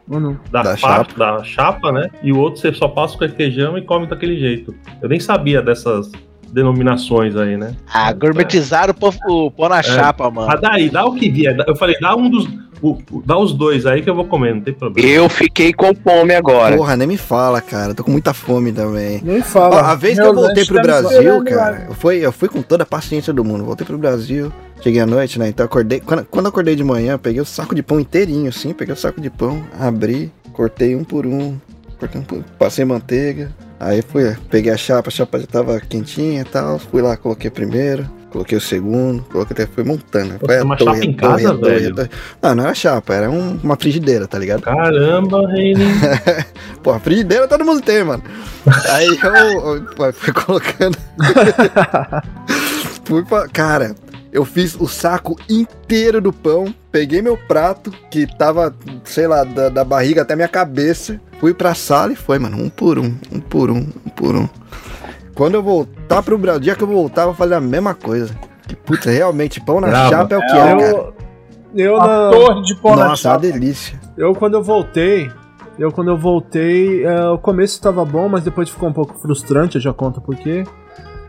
da, Da fa- da chapa, né? E o outro você só passa com requeijão e come daquele jeito. Eu nem sabia dessas denominações aí, né? Ah, gourmetizaram o pão, o pão na chapa, mano. Ah, daí, dá o que vier. Eu falei, dá um dos. o- o- dá os dois aí que eu vou comer, não tem problema. Eu fiquei com fome agora. Porra, nem me fala, cara. Tô com muita fome também. Nem Ó, fala. a vez que Meu eu voltei pro tá Brasil, cara, eu fui, eu fui com toda a paciência do mundo. Voltei pro Brasil, cheguei à noite, né? Então acordei. Quando, quando acordei de manhã, eu peguei o saco de pão inteirinho, assim, peguei o saco de pão, abri, cortei um por um, cortei um por, passei manteiga. Aí fui, peguei a chapa, a chapa já tava quentinha e tal. Fui lá, coloquei primeiro, coloquei o segundo, coloquei até fui montando. Pô, Foi uma torre, chapa em casa, velho? Não, não era chapa, era um- uma frigideira, tá ligado? Caramba, Reine. Pô, frigideira todo mundo tem, mano. Aí eu, eu pô, fui colocando. fui pra. Cara, eu fiz o saco inteiro do pão. Peguei meu prato, que tava, sei lá, da, da barriga até minha cabeça. Fui pra sala e foi, mano. Um por um, um por um, um por um. Quando eu voltar pro Brasil, dia que eu voltar, eu vou fazer a mesma coisa. Que, puta, realmente, pão na Bravo. chapa é o que é, cara. Eu, eu, Uma na, torre de pão na Nossa, é uma chapa. delícia. eu quando eu voltei, eu quando eu voltei, é, o começo estava bom, mas depois ficou um pouco frustrante, eu já conto por quê.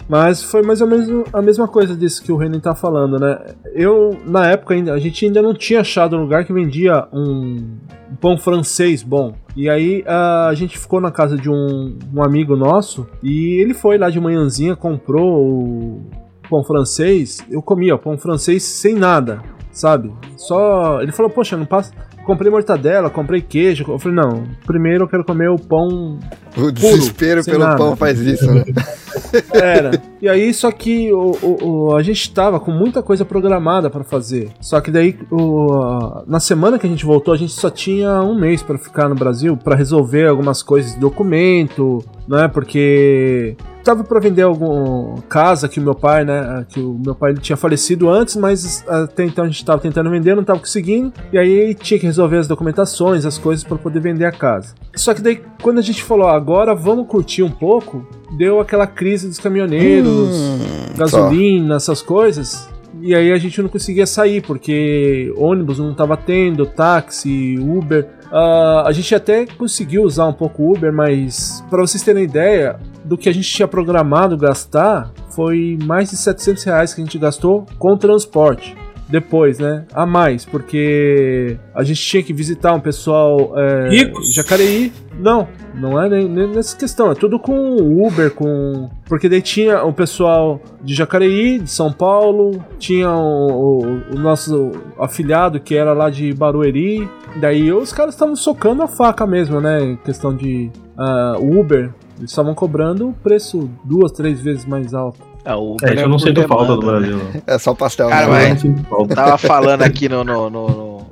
Mas foi mais ou menos a mesma coisa disso que o Renan tá falando, né? Eu, na época, ainda, a gente ainda não tinha achado um lugar que vendia um, pão francês bom. E aí a gente ficou na casa de um, um amigo nosso e ele foi lá de manhãzinha, comprou o pão francês. Eu comia o pão francês sem nada, sabe? Só. Ele falou, poxa, não passa. Comprei mortadela, comprei queijo. Eu falei, não, primeiro eu quero comer o pão O desespero sem pelo nada. pão faz isso, né? era. E aí, só que o, o- o- a gente tava com muita coisa programada pra fazer. Só que daí, o- na semana que a gente voltou, a gente só tinha um mês pra ficar no Brasil pra resolver algumas coisas documento, né? Porque tava pra vender alguma casa que o meu pai, né? Que o meu pai ele tinha falecido antes, mas até então a gente tava tentando vender, não tava conseguindo. E aí tinha que resolver as documentações, as coisas pra poder vender a casa. Só que daí, quando a gente falou, agora vamos curtir um pouco, deu aquela crise dos caminhoneiros, Hum, gasolina, essas coisas. E aí a gente não conseguia sair, porque ônibus não tava tendo, táxi, Uber. Ah, a gente até conseguiu usar um pouco Uber, mas para vocês terem ideia do que a gente tinha programado gastar, foi mais de 700 reais que a gente gastou com transporte. Depois, né? A mais, porque a gente tinha que visitar um pessoal é, Ricos? Jacareí. Não, não é nem, nem nessa questão. É tudo com Uber, com. Porque daí tinha o pessoal de Jacareí, de São Paulo, tinha o, o- o nosso afiliado que era lá de Barueri. Daí os caras estavam socando a faca mesmo, né? Em questão de ah, Uber. Eles estavam cobrando o preço duas, três vezes mais alto. Ah, o É, eu não sinto falta do né? Brasil, não. É só pastel. Cara, né? falta. Tava falando aqui no, no, no, no-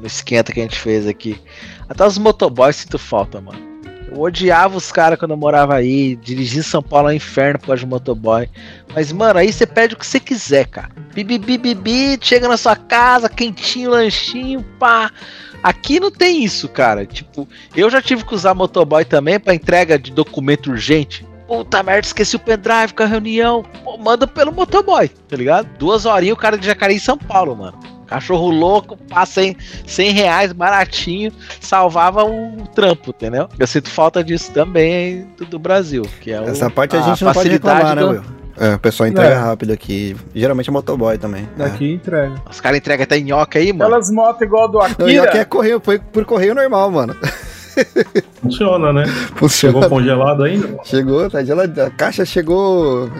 no esquenta que a gente fez aqui. Até os motoboys sinto falta, mano. Eu odiava os caras quando eu morava aí. Dirigir São Paulo é um inferno por causa de motoboy. Mas, mano, aí você pede o que você quiser, cara. Bibi, bibi, bibi, chega na sua casa, quentinho, lanchinho, pá. Aqui não tem isso, cara. Tipo, eu já tive que usar motoboy também pra entrega de documento urgente. Puta merda, esqueci o pendrive com a reunião. Pô, manda pelo motoboy, tá ligado? Duas horinhas o cara de Jacareí em São Paulo, mano. Cachorro louco, passa em 100 reais, baratinho, salvava o trampo, entendeu? Eu sinto falta disso também aí do, do Brasil. Que é o- Essa parte a gente não pode reclamar, né, do- Will? É, o pessoal entrega É. rápido aqui. Geralmente é motoboy também. Daqui entrega. Os caras entregam até nhoca aí, mano. Aquelas motos igual do É. Não, e Akira. aqui é correio, foi por correio normal, mano. Funciona, né? Funciona. Chegou congelado ainda? Chegou, tá gelada. A caixa chegou.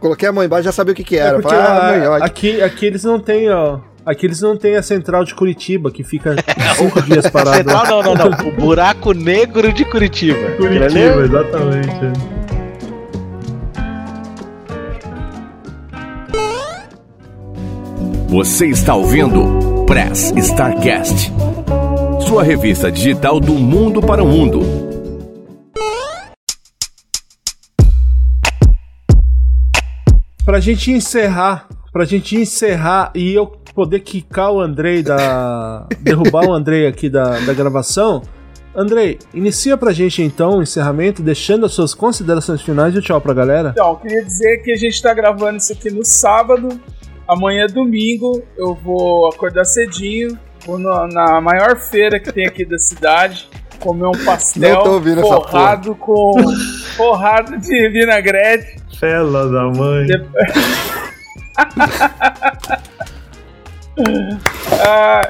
Coloquei a mão embaixo já sabia o que que É era. porque Falei, ah, a- aqui, aqui eles não têm, ó. Aqui eles não têm a central de Curitiba, que fica cinco dias parado. Central, não, não, não. O buraco negro de Curitiba. Curitiba, Entendeu? exatamente. Você está ouvindo Press Starcast, sua revista digital do mundo para o mundo. Pra gente encerrar, pra gente encerrar e eu poder quicar o Andrei da. derrubar o Andrei aqui da, da gravação. Andrei, inicia pra gente então o encerramento, deixando as suas considerações finais e o tchau pra galera. Então, eu queria dizer que a gente tá gravando isso aqui no sábado. Amanhã, domingo, eu vou acordar cedinho. Vou na, maior feira que tem aqui da cidade. Comer um pastel forrado com. forrado de vinagrete. Fela da mãe. Ah,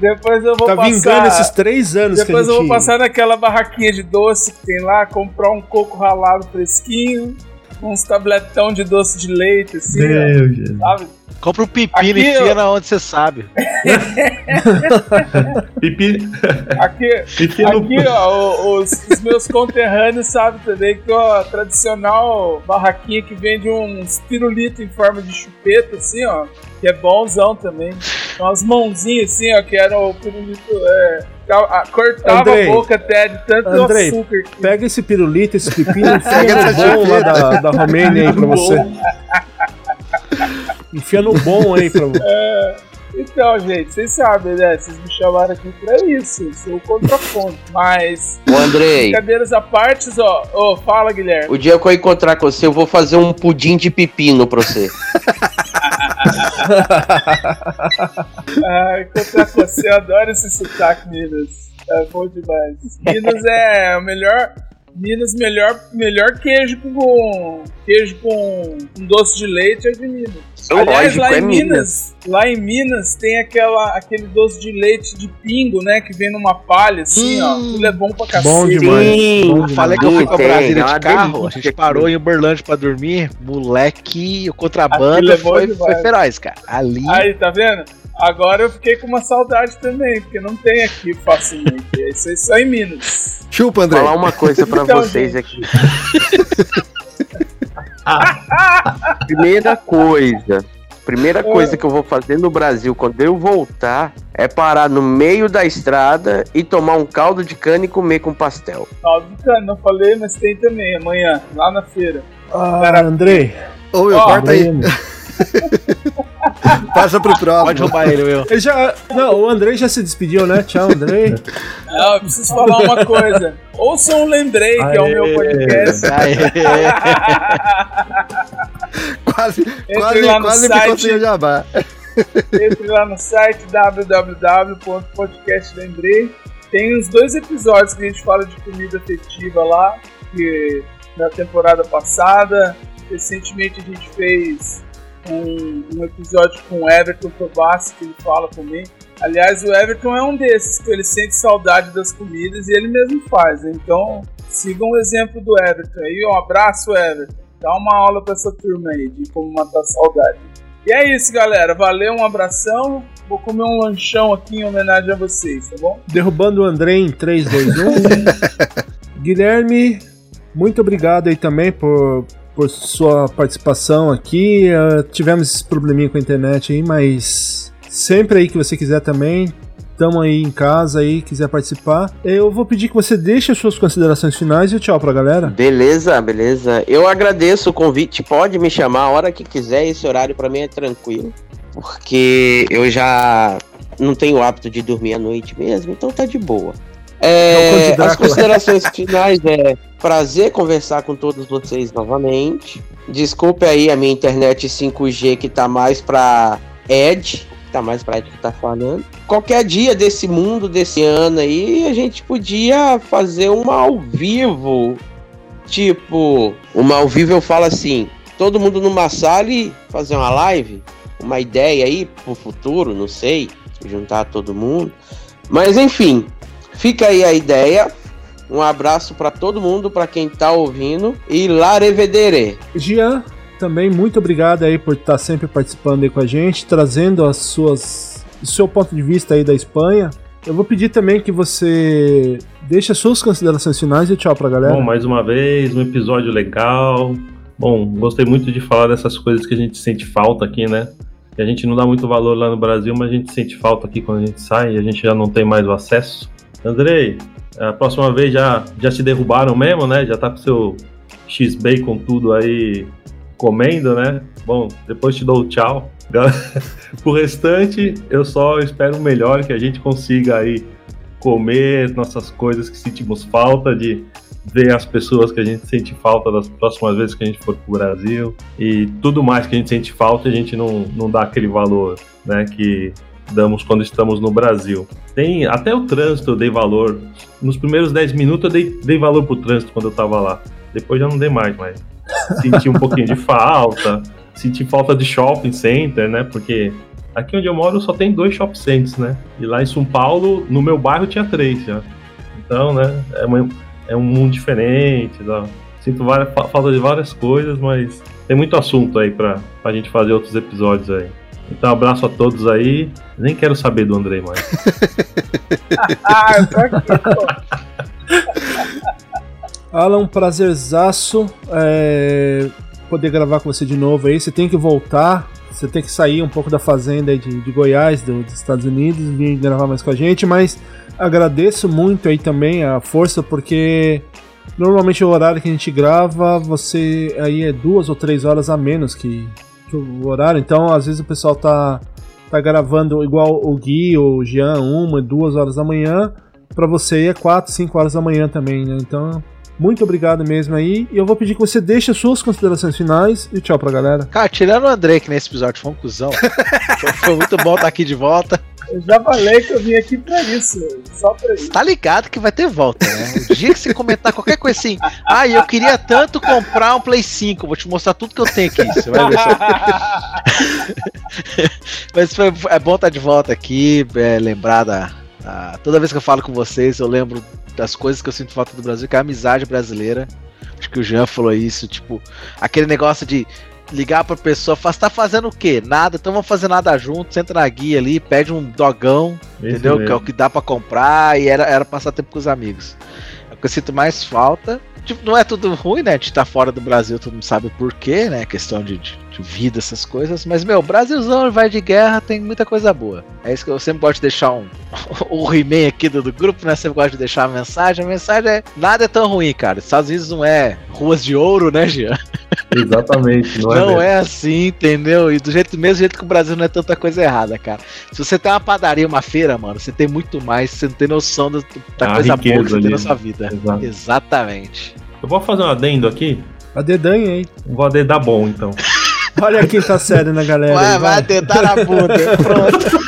depois eu vou Tá passar. vingando esses três anos Depois que a eu gente... vou passar naquela barraquinha de doce que tem lá, comprar um coco ralado fresquinho, uns tabletão de doce de leite, assim, Meu Jesus. sabe? Compra um pepino Aqui, e enfia ó. na onde você sabe. Pipi. Aqui, aqui ó, os, os meus conterrâneos sabem também que ó, a tradicional barraquinha que vende uns pirulitos em forma de chupeta, assim, ó, que é bonzão também. Umas mãozinhas assim, ó, que eram o pirulito. É, cortava Andrei, a boca até de tanto Andrei, açúcar. que- Pega esse pirulito, esse pepino e Pega essa bom lá da, da Romênia aí pra você. Enfia no bom aí pra você. É, então, gente, vocês sabem, né? Vocês me chamaram aqui pra isso. Eu sou o contraponto. Mas, Ô, Andrei, brincadeiras à parte, ó. Ô, fala, Guilherme. o dia que eu encontrar com você, eu vou fazer um pudim de pepino pra você. Ah, encontrar com você, eu adoro esse sotaque, Minas. É bom demais. Minas é o melhor. Minas, melhor, melhor queijo com. Queijo com, com doce de leite é de Minas. Aliás, Lógico, lá é em Minas. Minas, lá em Minas tem aquela, aquele doce de leite de pingo, né? Que vem numa palha, assim, ó. Hum. Aquilo é bom pra cacete. Bom demais. Sim, Bom Eu falei que eu fui pra Brasília é de carro, a gente parou em Uberlândia pra dormir. Moleque, o contrabando é foi, demais. foi feroz, cara. Ali. Aí, tá vendo? Agora eu fiquei com uma saudade também, porque não tem aqui facilmente. Isso aí só em Minas. Chupa, André. falar uma coisa pra Então, vocês aqui. Primeira coisa. Primeira coisa que eu vou fazer no Brasil quando eu voltar é parar no meio da estrada e tomar um caldo de cana e comer com pastel. Caldo de cana, não falei, mas tem também amanhã, lá na feira. Ah, Andrei. Ô, Will, Ó, corta aí. Passa pro próximo. Pode roubar ele, meu. Ele já, não, o Andrei já se despediu, né? Tchau, Andrei. Não, eu preciso falar uma coisa. Ouçam o Lembrei, que é o meu podcast. Aê. Quase, Entre quase, quase site. ficou sem o jabá. Entre lá no site www.podcastlembrei. Tem uns dois episódios que a gente fala de comida afetiva lá, que na temporada passada. Recentemente a gente fez um, um episódio com o Everton Tobassi, que ele fala também. Aliás, o Everton é um desses, que ele sente saudade das comidas e ele mesmo faz. Então, sigam o exemplo do Everton aí. Um abraço, Everton. Dá uma aula pra essa turma aí de como matar saudade. E é isso, galera. Valeu, um abração. Vou comer um lanchão aqui em homenagem a vocês, tá bom? Derrubando o Andrei em 3, 2, 1. Guilherme, muito obrigado aí também por, por sua participação aqui. Ah, tivemos esse probleminha com a internet aí, mas sempre aí que você quiser também, Estamos aí em casa aí, quiser participar. Eu vou pedir que você deixe as suas considerações finais e tchau pra galera. Beleza, beleza. Eu agradeço o convite. Pode me chamar a hora que quiser. Esse horário pra mim é tranquilo. Porque eu já não tenho o hábito de dormir à noite mesmo, então tá de boa. É, as considerações finais é prazer conversar com todos vocês novamente. Desculpe aí a minha internet 5G que tá mais pra Ed, tá mais pra Ed que tá falando. Qualquer dia desse mundo, desse ano aí, a gente podia fazer uma ao vivo. Tipo, uma ao vivo eu falo assim, todo mundo numa sala e fazer uma live, uma ideia aí pro futuro, não sei, juntar todo mundo. Mas enfim, fica aí a ideia. Um abraço pra todo mundo, pra quem tá ouvindo e lá revedere. Jean, também muito obrigado aí por estar sempre participando aí com a gente, trazendo as suas, o seu ponto de vista aí da Espanha. Eu vou pedir também que você deixe as suas considerações finais e tchau pra galera. Bom, mais uma vez, um episódio legal. Bom, gostei muito de falar dessas coisas que a gente sente falta aqui, né? Que a gente não dá muito valor lá no Brasil, mas a gente sente falta aqui quando a gente sai e a gente já não tem mais o acesso. Andrei, a próxima vez já, já te derrubaram mesmo, né? Já tá com seu X-Bacon tudo aí comendo, né? Bom, depois te dou o tchau. Pro restante, eu só espero o melhor, que a gente consiga aí comer nossas coisas que sentimos falta, de ver as pessoas que a gente sente falta das próximas vezes que a gente for pro Brasil e tudo mais que a gente sente falta, a gente não, não dá aquele valor, né, que damos quando estamos no Brasil. Tem até o trânsito eu dei valor. Nos primeiros 10 minutos eu dei, dei valor pro trânsito quando eu tava lá. Depois já não dei mais, mas senti um pouquinho de falta, senti falta de shopping center, né? Porque aqui onde eu moro só tem dois shopping centers, né? E lá em São Paulo, no meu bairro tinha três já. Então, né? É, uma, é um mundo diferente. Tá? Sinto várias, fa- falta de várias coisas, mas tem muito assunto aí pra, pra gente fazer outros episódios aí. Então, abraço a todos aí. Nem quero saber do Andrei mais. Ah, quê, pô? Alan, um prazerzaço é, poder gravar com você de novo aí. Você tem que voltar, você tem que sair um pouco da fazenda aí de, de Goiás, do- dos Estados Unidos, vir gravar mais com a gente, mas agradeço muito aí também a força, porque normalmente o horário que a gente grava, você aí é duas ou três horas a menos que, o horário, então às vezes o pessoal tá, tá gravando igual o Gui ou o Jean, uma, duas horas da manhã, pra você é quatro, cinco horas da manhã também, né? Então muito obrigado mesmo aí. E eu vou pedir que você deixe as suas considerações finais e tchau pra galera. Cara, tirando o André, que nesse episódio foi um cuzão. foi, foi muito bom estar aqui de volta. Eu já falei que eu vim aqui pra isso, só pra isso. Tá ligado que vai ter volta, né? O dia que você comentar qualquer coisa assim, ah, eu queria tanto comprar um Play 5, vou te mostrar tudo que eu tenho aqui. Você vai ver só. Mas foi, é bom estar de volta aqui, é, lembrar da, da- Toda vez que eu falo com vocês, eu lembro das coisas que eu sinto falta do Brasil, que é a amizade brasileira. Acho que o Jean falou isso, tipo, aquele negócio de ligar pra pessoa, você tá fazendo o quê? Nada, então vamos fazer nada junto, senta na guia ali, pede um dogão, entendeu? Que é o mesmo. que dá pra comprar e era, era passar tempo com os amigos. É o que eu sinto mais falta. Tipo, não é tudo ruim, né? De estar fora do Brasil, todo mundo sabe por quê, né? Questão de, de vida, essas coisas. Mas, meu, Brasilzão vai de guerra, tem muita coisa boa. É isso que eu sempre gosto de deixar um. o He-Man aqui do, do grupo, né? Sempre gosto de deixar a mensagem. A mensagem é: nada é tão ruim, cara. Estados Unidos não é ruas de ouro, né, Jean? Exatamente, não é? Não é assim, entendeu? E do jeito mesmo jeito que o Brasil não é tanta coisa errada, cara. Se você tem uma padaria, uma feira, mano, você tem muito mais, você não tem noção da, da A coisa boa que você tem ali, na né? sua vida. Exato. Exatamente. Eu vou fazer um adendo aqui. A dedanha aí. Vou adendar bom, então. Olha quem tá sério na galera. Vai, aí, vai tentar na bunda. Pronto.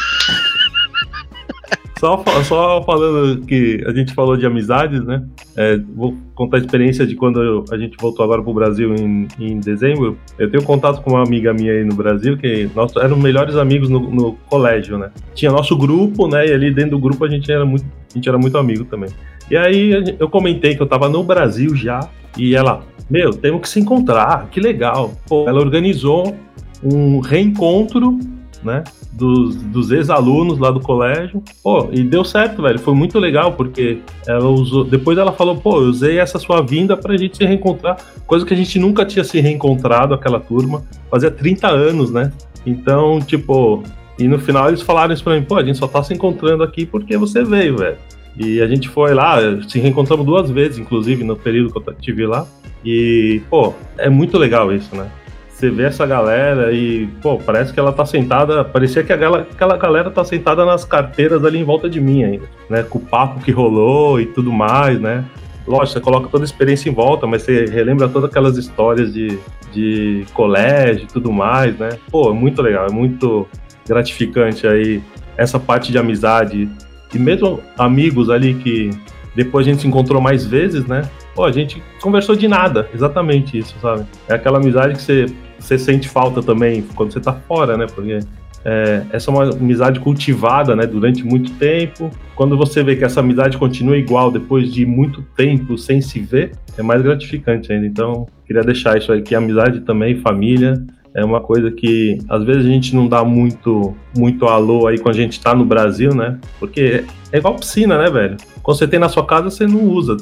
Só, só falando que a gente falou de amizades, né? É, vou contar a experiência de quando eu- a gente voltou agora pro Brasil em, em dezembro. Eu tenho contato com uma amiga minha aí no Brasil, que nós éramos melhores amigos no, no colégio, né? Tinha nosso grupo, né? E ali dentro do grupo a gente era muito, a gente era muito amigo também. E aí eu comentei que eu tava no Brasil já, e ela, meu, temos que se encontrar, que legal. Pô, ela organizou um reencontro, né? Dos, dos ex-alunos lá do colégio. Pô, e deu certo, velho. Foi muito legal, porque ela usou. Depois ela falou, pô, eu usei essa sua vinda pra gente se reencontrar. Coisa que a gente nunca tinha se reencontrado, aquela turma. Fazia 30 anos, né? Então, tipo, E no final eles falaram isso pra mim, pô, a gente só tá se encontrando aqui porque você veio, velho. E a gente foi lá, se reencontramos duas vezes, inclusive, no período que eu estive lá. E, pô, é muito legal isso, né? Você vê essa galera e, pô, parece que ela tá sentada. Parecia que aquela, aquela galera tá sentada nas carteiras ali em volta de mim ainda, né? Com o papo que rolou e tudo mais, né? Lógico, você coloca toda a experiência em volta, mas você relembra todas aquelas histórias de, de colégio e tudo mais, né? Pô, é muito legal, é muito gratificante aí essa parte de amizade. E mesmo amigos ali que depois a gente se encontrou mais vezes, né? Pô, a gente conversou de nada, exatamente isso, sabe? É aquela amizade que você você sente falta também quando você tá fora, né? Porque é, essa é uma amizade cultivada, né? Durante muito tempo. Quando você vê que essa amizade continua igual depois de muito tempo sem se ver, é mais gratificante ainda. Então, queria deixar isso aí, que amizade também, família, é uma coisa que às vezes a gente não dá muito, muito alô aí quando a gente tá no Brasil, né? Porque é igual piscina, né, velho? Quando você tem na sua casa, você não usa.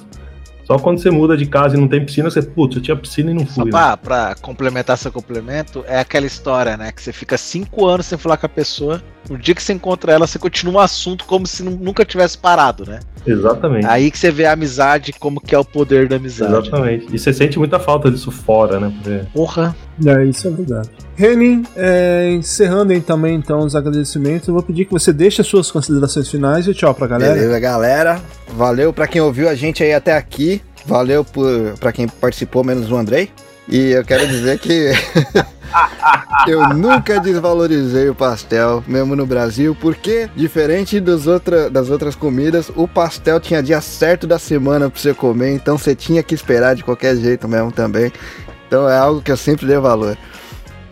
Só quando você muda de casa e não tem piscina, você, putz, eu tinha piscina e não fui. Só pra, né? pra complementar seu complemento, é aquela história, né? Que você fica cinco anos sem falar com a pessoa, no dia que você encontra ela, você continua um assunto como se nunca tivesse parado, né? Exatamente. Aí que você vê a amizade, como que é o poder da amizade. Exatamente. E você sente muita falta disso fora, né? Porque... Porra. É, isso é verdade. Renin, é, encerrando aí também então os agradecimentos, eu vou pedir que você deixe as suas considerações finais e tchau pra galera. Beleza, galera. Valeu pra quem ouviu a gente aí até aqui. Valeu por, pra quem participou, menos o Andrei. E eu quero dizer que eu nunca desvalorizei o pastel, mesmo no Brasil, porque, diferente dos outra, das outras comidas, o pastel tinha dia certo da semana pra você comer, então você tinha que esperar de qualquer jeito mesmo também. Então é algo que eu sempre dei valor.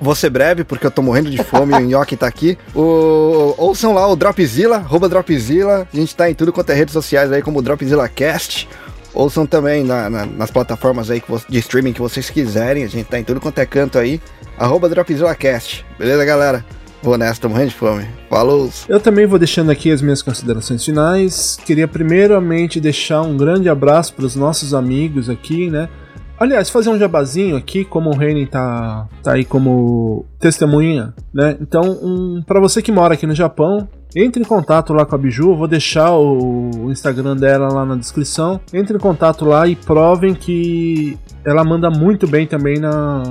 Vou ser breve, porque eu tô morrendo de fome e o Nhoque tá aqui. O, ouçam lá o Dropzilla, arroba Dropzilla. A gente tá em tudo quanto é redes sociais aí, como Dropzilla Cast. Ouçam também na, na, nas plataformas aí de streaming que vocês quiserem. A gente tá em tudo quanto é canto aí. Arroba DropzillaCast. Beleza, galera? Vou nessa, tô morrendo de fome. Falou! Eu também vou deixando aqui as minhas considerações finais. Queria primeiramente deixar um grande abraço para os nossos amigos aqui, né? Aliás, fazer um jabazinho aqui, como o Reine tá, tá aí como testemunha, né? Então, um, para você que mora aqui no Japão, entre em contato lá com a Biju, vou deixar o Instagram dela lá na descrição. Entre em contato lá e provem que ela manda muito bem também na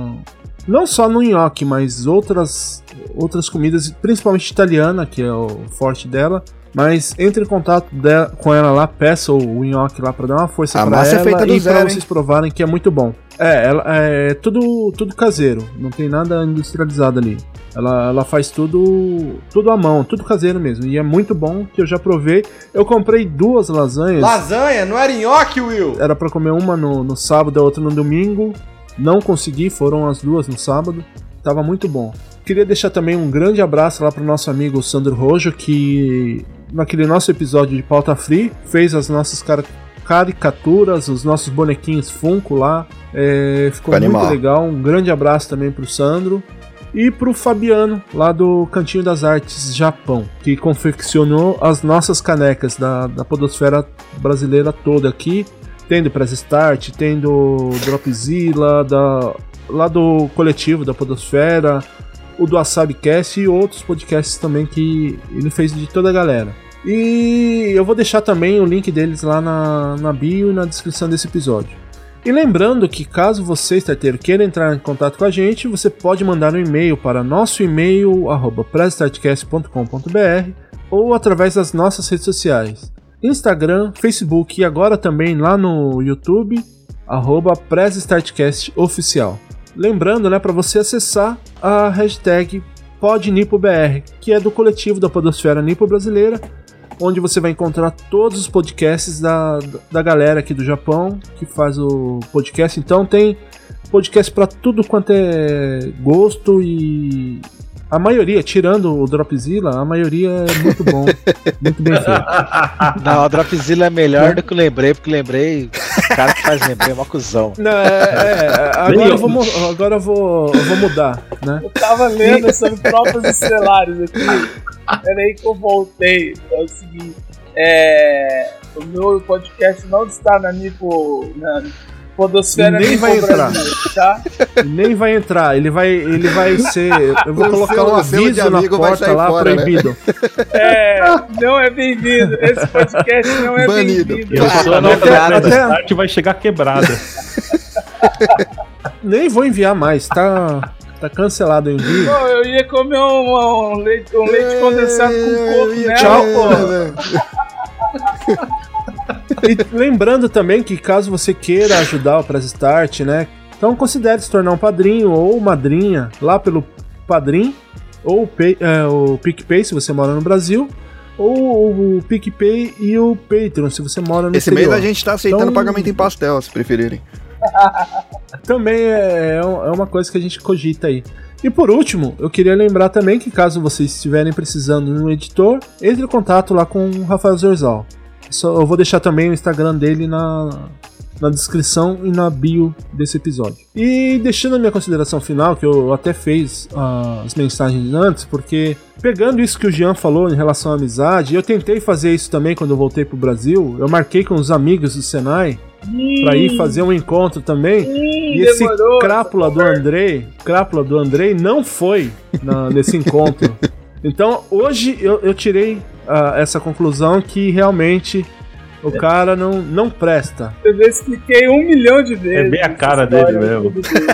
não só no nhoque, mas outras outras comidas, principalmente italiana, que é o forte dela. Mas entre em contato dela, com ela lá, peça o nhoque lá para dar uma força para ela é feita do e para vocês provarem que é muito bom. É, ela, é tudo tudo caseiro, não tem nada industrializado ali. Ela, ela faz tudo tudo à mão, tudo caseiro mesmo. E é muito bom que eu já provei. Eu comprei duas lasanhas. Lasanha? Não era nhoque, Will? Era para comer uma no, no sábado, a outra no domingo. Não consegui, foram as duas no sábado. Tava muito bom. Queria deixar também um grande abraço lá pro nosso amigo Sandro Rojo, que naquele nosso episódio de Pauta Free fez as nossas caricaturas, os nossos bonequinhos Funko lá. É, ficou Animal. muito legal. Um grande abraço também pro Sandro. E pro Fabiano, lá do Cantinho das Artes Japão, que confeccionou as nossas canecas da, da podosfera brasileira toda aqui. Tendo Press Start, tendo Dropzilla, da, lá do coletivo da podosfera, o do Asabcast e outros podcasts também que ele fez de toda a galera. E eu vou deixar também o link deles lá na, na bio e na descrição desse episódio. E lembrando que caso você, starteiro, queira entrar em contato com a gente, você pode mandar um e-mail para nosso e-mail, arroba ou através das nossas redes sociais. Instagram, Facebook e agora também lá no YouTube, arroba Oficial. Lembrando, né, para você acessar a hashtag PodNipoBR, que é do coletivo da Podosfera Nipo Brasileira, onde você vai encontrar todos os podcasts da, da galera aqui do Japão que faz o podcast. Então tem podcast para tudo quanto é gosto e a maioria, tirando o Dropzilla, a maioria é muito bom, muito bem feito. Não, o Dropzilla é melhor do que o Lembrei, porque Lembrei, o cara que faz Lembrei é uma cuzão. Não, é, é, agora, eu vou, agora eu vou, eu vou mudar, né? Eu tava lendo sobre tropas estelares aqui. Peraí que eu voltei. É o seguinte. É, o meu podcast não está na Nipo. Na, Podosfera Nem vai entrar. Brasil, tá? Nem vai entrar, ele vai, ele vai ser. Eu vou O colocar selo- um aviso na porta lá, fora, né? proibido. É, não é bem-vindo. Esse podcast não é Banido. bem-vindo. E a sua Até- Start vai chegar quebrada. Nem vou enviar mais, tá, tá cancelado o envio. Pô, eu ia comer um, um leite, um leite condensado com coco nela, Tchau, pô. E lembrando também que caso você queira ajudar o Press Start, né? Então considere se tornar um padrinho ou madrinha lá pelo Padrim ou o, Pay, é, o PicPay se você mora no Brasil, ou o PicPay e o Patreon se você mora no Esse exterior. mês a gente tá aceitando Então- pagamento em pastel, se preferirem. Também é, é uma coisa que a gente cogita aí. E por último, eu queria lembrar também que caso vocês estiverem precisando de um editor, entre em contato lá com o Rafael Zorzal. Só, eu vou deixar também o Instagram dele na, na descrição e na bio desse episódio. E deixando a minha consideração final, que eu até fiz ah, as mensagens antes, porque pegando isso que o Jean falou em relação à amizade, eu tentei fazer isso também quando eu voltei pro Brasil. Eu marquei com os amigos do Senai pra ir fazer um encontro também. E esse demorou. crápula do Andrei, crápula do Andrei não foi na- nesse encontro. Então hoje eu, eu tirei ah, essa conclusão que realmente o cara não, não presta. Eu já expliquei um milhão de vezes. É bem a cara dele mesmo. Tudo bem,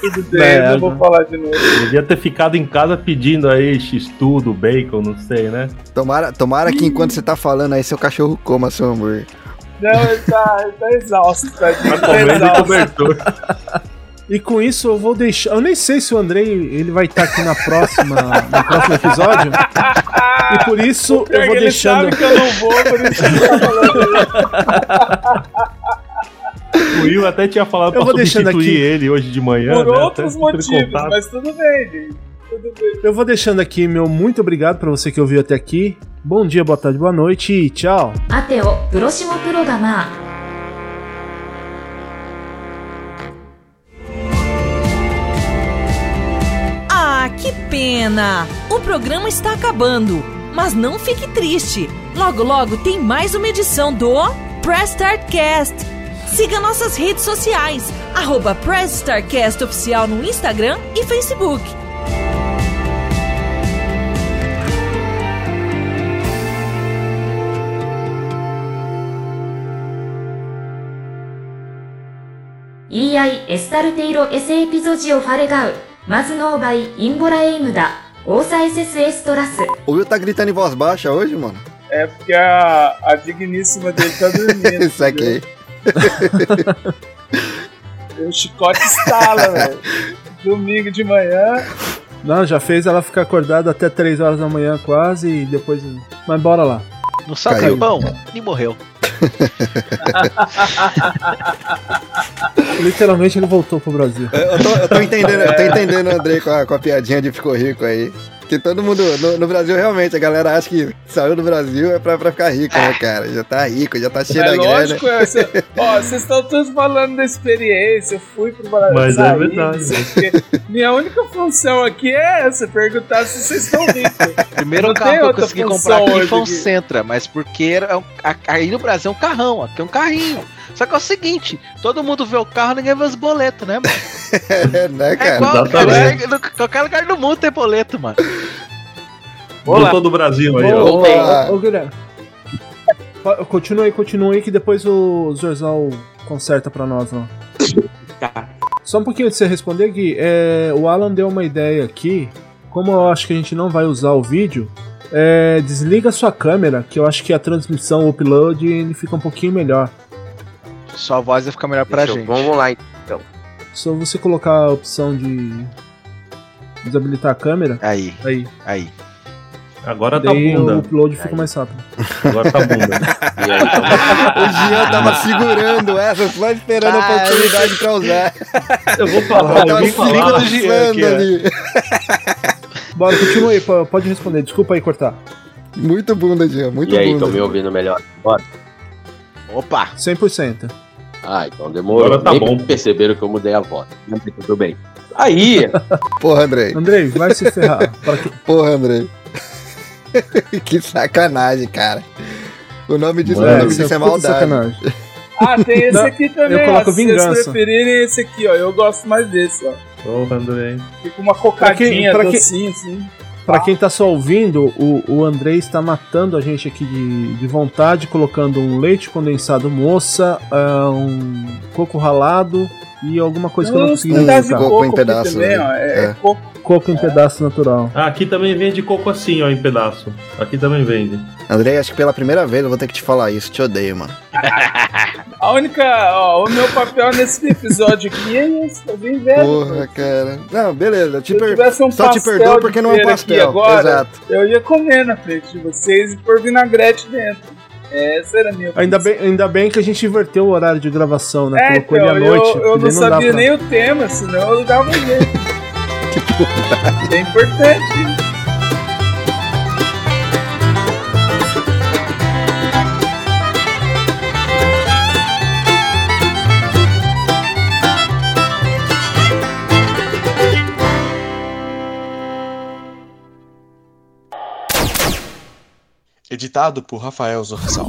tudo bem É, não vou né? falar de novo. Devia ter ficado em casa pedindo aí x-tudo, bacon, não sei, né? Tomara, tomara que enquanto você tá falando aí, seu cachorro coma seu hambúrguer. Não, ele tá, ele tá exausto. Tá Tá comendo exausto. cobertor. E com isso eu vou deixar. Eu nem sei se o Andrei ele vai estar tá aqui na próxima, no próximo episódio. E por isso eu vou ele deixando. Sabe que eu não vou, por tá isso O Will até tinha falado eu pra substituir aqui... ele hoje de manhã. Por né? outros motivos, mas tudo bem, gente. tudo bem, Eu vou deixando aqui meu muito obrigado para você que ouviu até aqui. Bom dia, boa tarde, boa noite e tchau. Até o próximo programa. que pena! O programa está acabando, mas não fique triste. Logo, logo tem mais uma edição do Press Start Cast. Siga nossas redes sociais, arroba Press Start Cast Oficial no Instagram e Facebook. EI エスタルテイロエセエピゾジオファレガウ Masnow. O Will tá gritando em voz baixa hoje, mano? É porque a, a digníssima dele tá dormindo. Isso aqui. o chicote estala, velho. Domingo de manhã. Não, já fez ela ficar acordada até 3 horas da manhã quase e depois. Mas bora lá. Não saca o pão e morreu. Literalmente ele voltou pro Brasil. Eu, eu tô, eu tô entendendo, eu tô entendendo o Andrei com a, com a piadinha de ficou rico aí. Que todo mundo, no, no Brasil, realmente, a galera acha que saiu do Brasil é pra, pra ficar rico, né, cara? Já tá rico, já tá cheio É da grana. lógico, é, cê- ó, vocês estão todos falando da experiência. Eu fui pro Brasil. Mas é saí, verdade. o quê. Minha única função aqui é essa: perguntar se vocês estão ricos. Primeiro Não carro tem que eu outra consegui função comprar aqui foi um. Sentra, mas porque era um, a- aí no Brasil é um carrão, aqui é um carrinho. Só que é o seguinte, todo mundo vê o carro, ninguém vê os boletos, né, mano? É, né, É cara? igual, cara, no- qualquer lugar do mundo tem boleto, mano. Voltou do Brasil aí, ó. Ô, Guilherme. Continua aí, continua aí que depois o Zorzal conserta pra nós lá. Tá. Só um pouquinho antes de você responder, Gui, é, o Alan deu uma ideia aqui. Como eu acho que a gente não vai usar o vídeo, é, desliga a sua câmera, que eu acho que a transmissão, o upload, ele fica um pouquinho melhor. Sua voz vai ficar melhor pra Deixa eu- gente. Vamos lá. Só você colocar a opção de desabilitar a câmera, Aí, aí. aí. Agora tá Daí o bunda. upload fica mais rápido. Agora tá bunda. E aí, então, O Jean tava segurando essa, só esperando a Ah, oportunidade pra usar. Eu vou falar, eu Tava vou falar. Do Jean aqui, ó. ali. Bora, continua aí, po- pode responder. Desculpa aí cortar. Muito bunda, Jean, muito e aí, bunda. estão me ouvindo melhor? Bora. Opa! 100%. Ah, então demorou. Agora tá Nem bom. perceberam que eu mudei a voz. Tudo bem. Aí, Porra, Andrei. Andrei, vai se ferrar. Que- Porra, Andrei. que sacanagem, cara. O nome disso, Mano, o nome isso disso é puta maldade. sacanagem. Ah, tem esse aqui também, eu ó. coloco Se vocês vingança. preferirem esse aqui, ó. Eu gosto mais desse, ó. Porra, Andrei. Fica uma Pra cocadinha, quem- pra quem- docinho, assim. Pra quem tá só ouvindo, o, o André está matando a gente aqui de, de vontade, colocando um leite condensado moça, ah, um coco ralado e alguma coisa que eu não consegui identificar. coco em pedaço, também, né? ó. É, É. coco. Coco em pedaço natural. Ah, aqui também vende coco assim, ó, em pedaço. Aqui também vende. Andrei, acho que pela primeira vez eu vou ter que te falar isso. Te odeio, mano. A única, ó, o meu papel nesse episódio aqui é esse, fazer inveja. Porra, cara. Não, beleza. eu Te eu per... um Só te perdoo porque não é um pastel. agora, Exato. Eu ia comer na frente de vocês e pôr vinagrete dentro. Essa era a minha Ainda bem, ainda bem que a gente inverteu o horário de gravação, né? É, Colocou então, ele à noite. eu, eu não dá sabia pra- nem o tema, senão eu dava um jeito. É importante. Editado por Rafael Zorzal.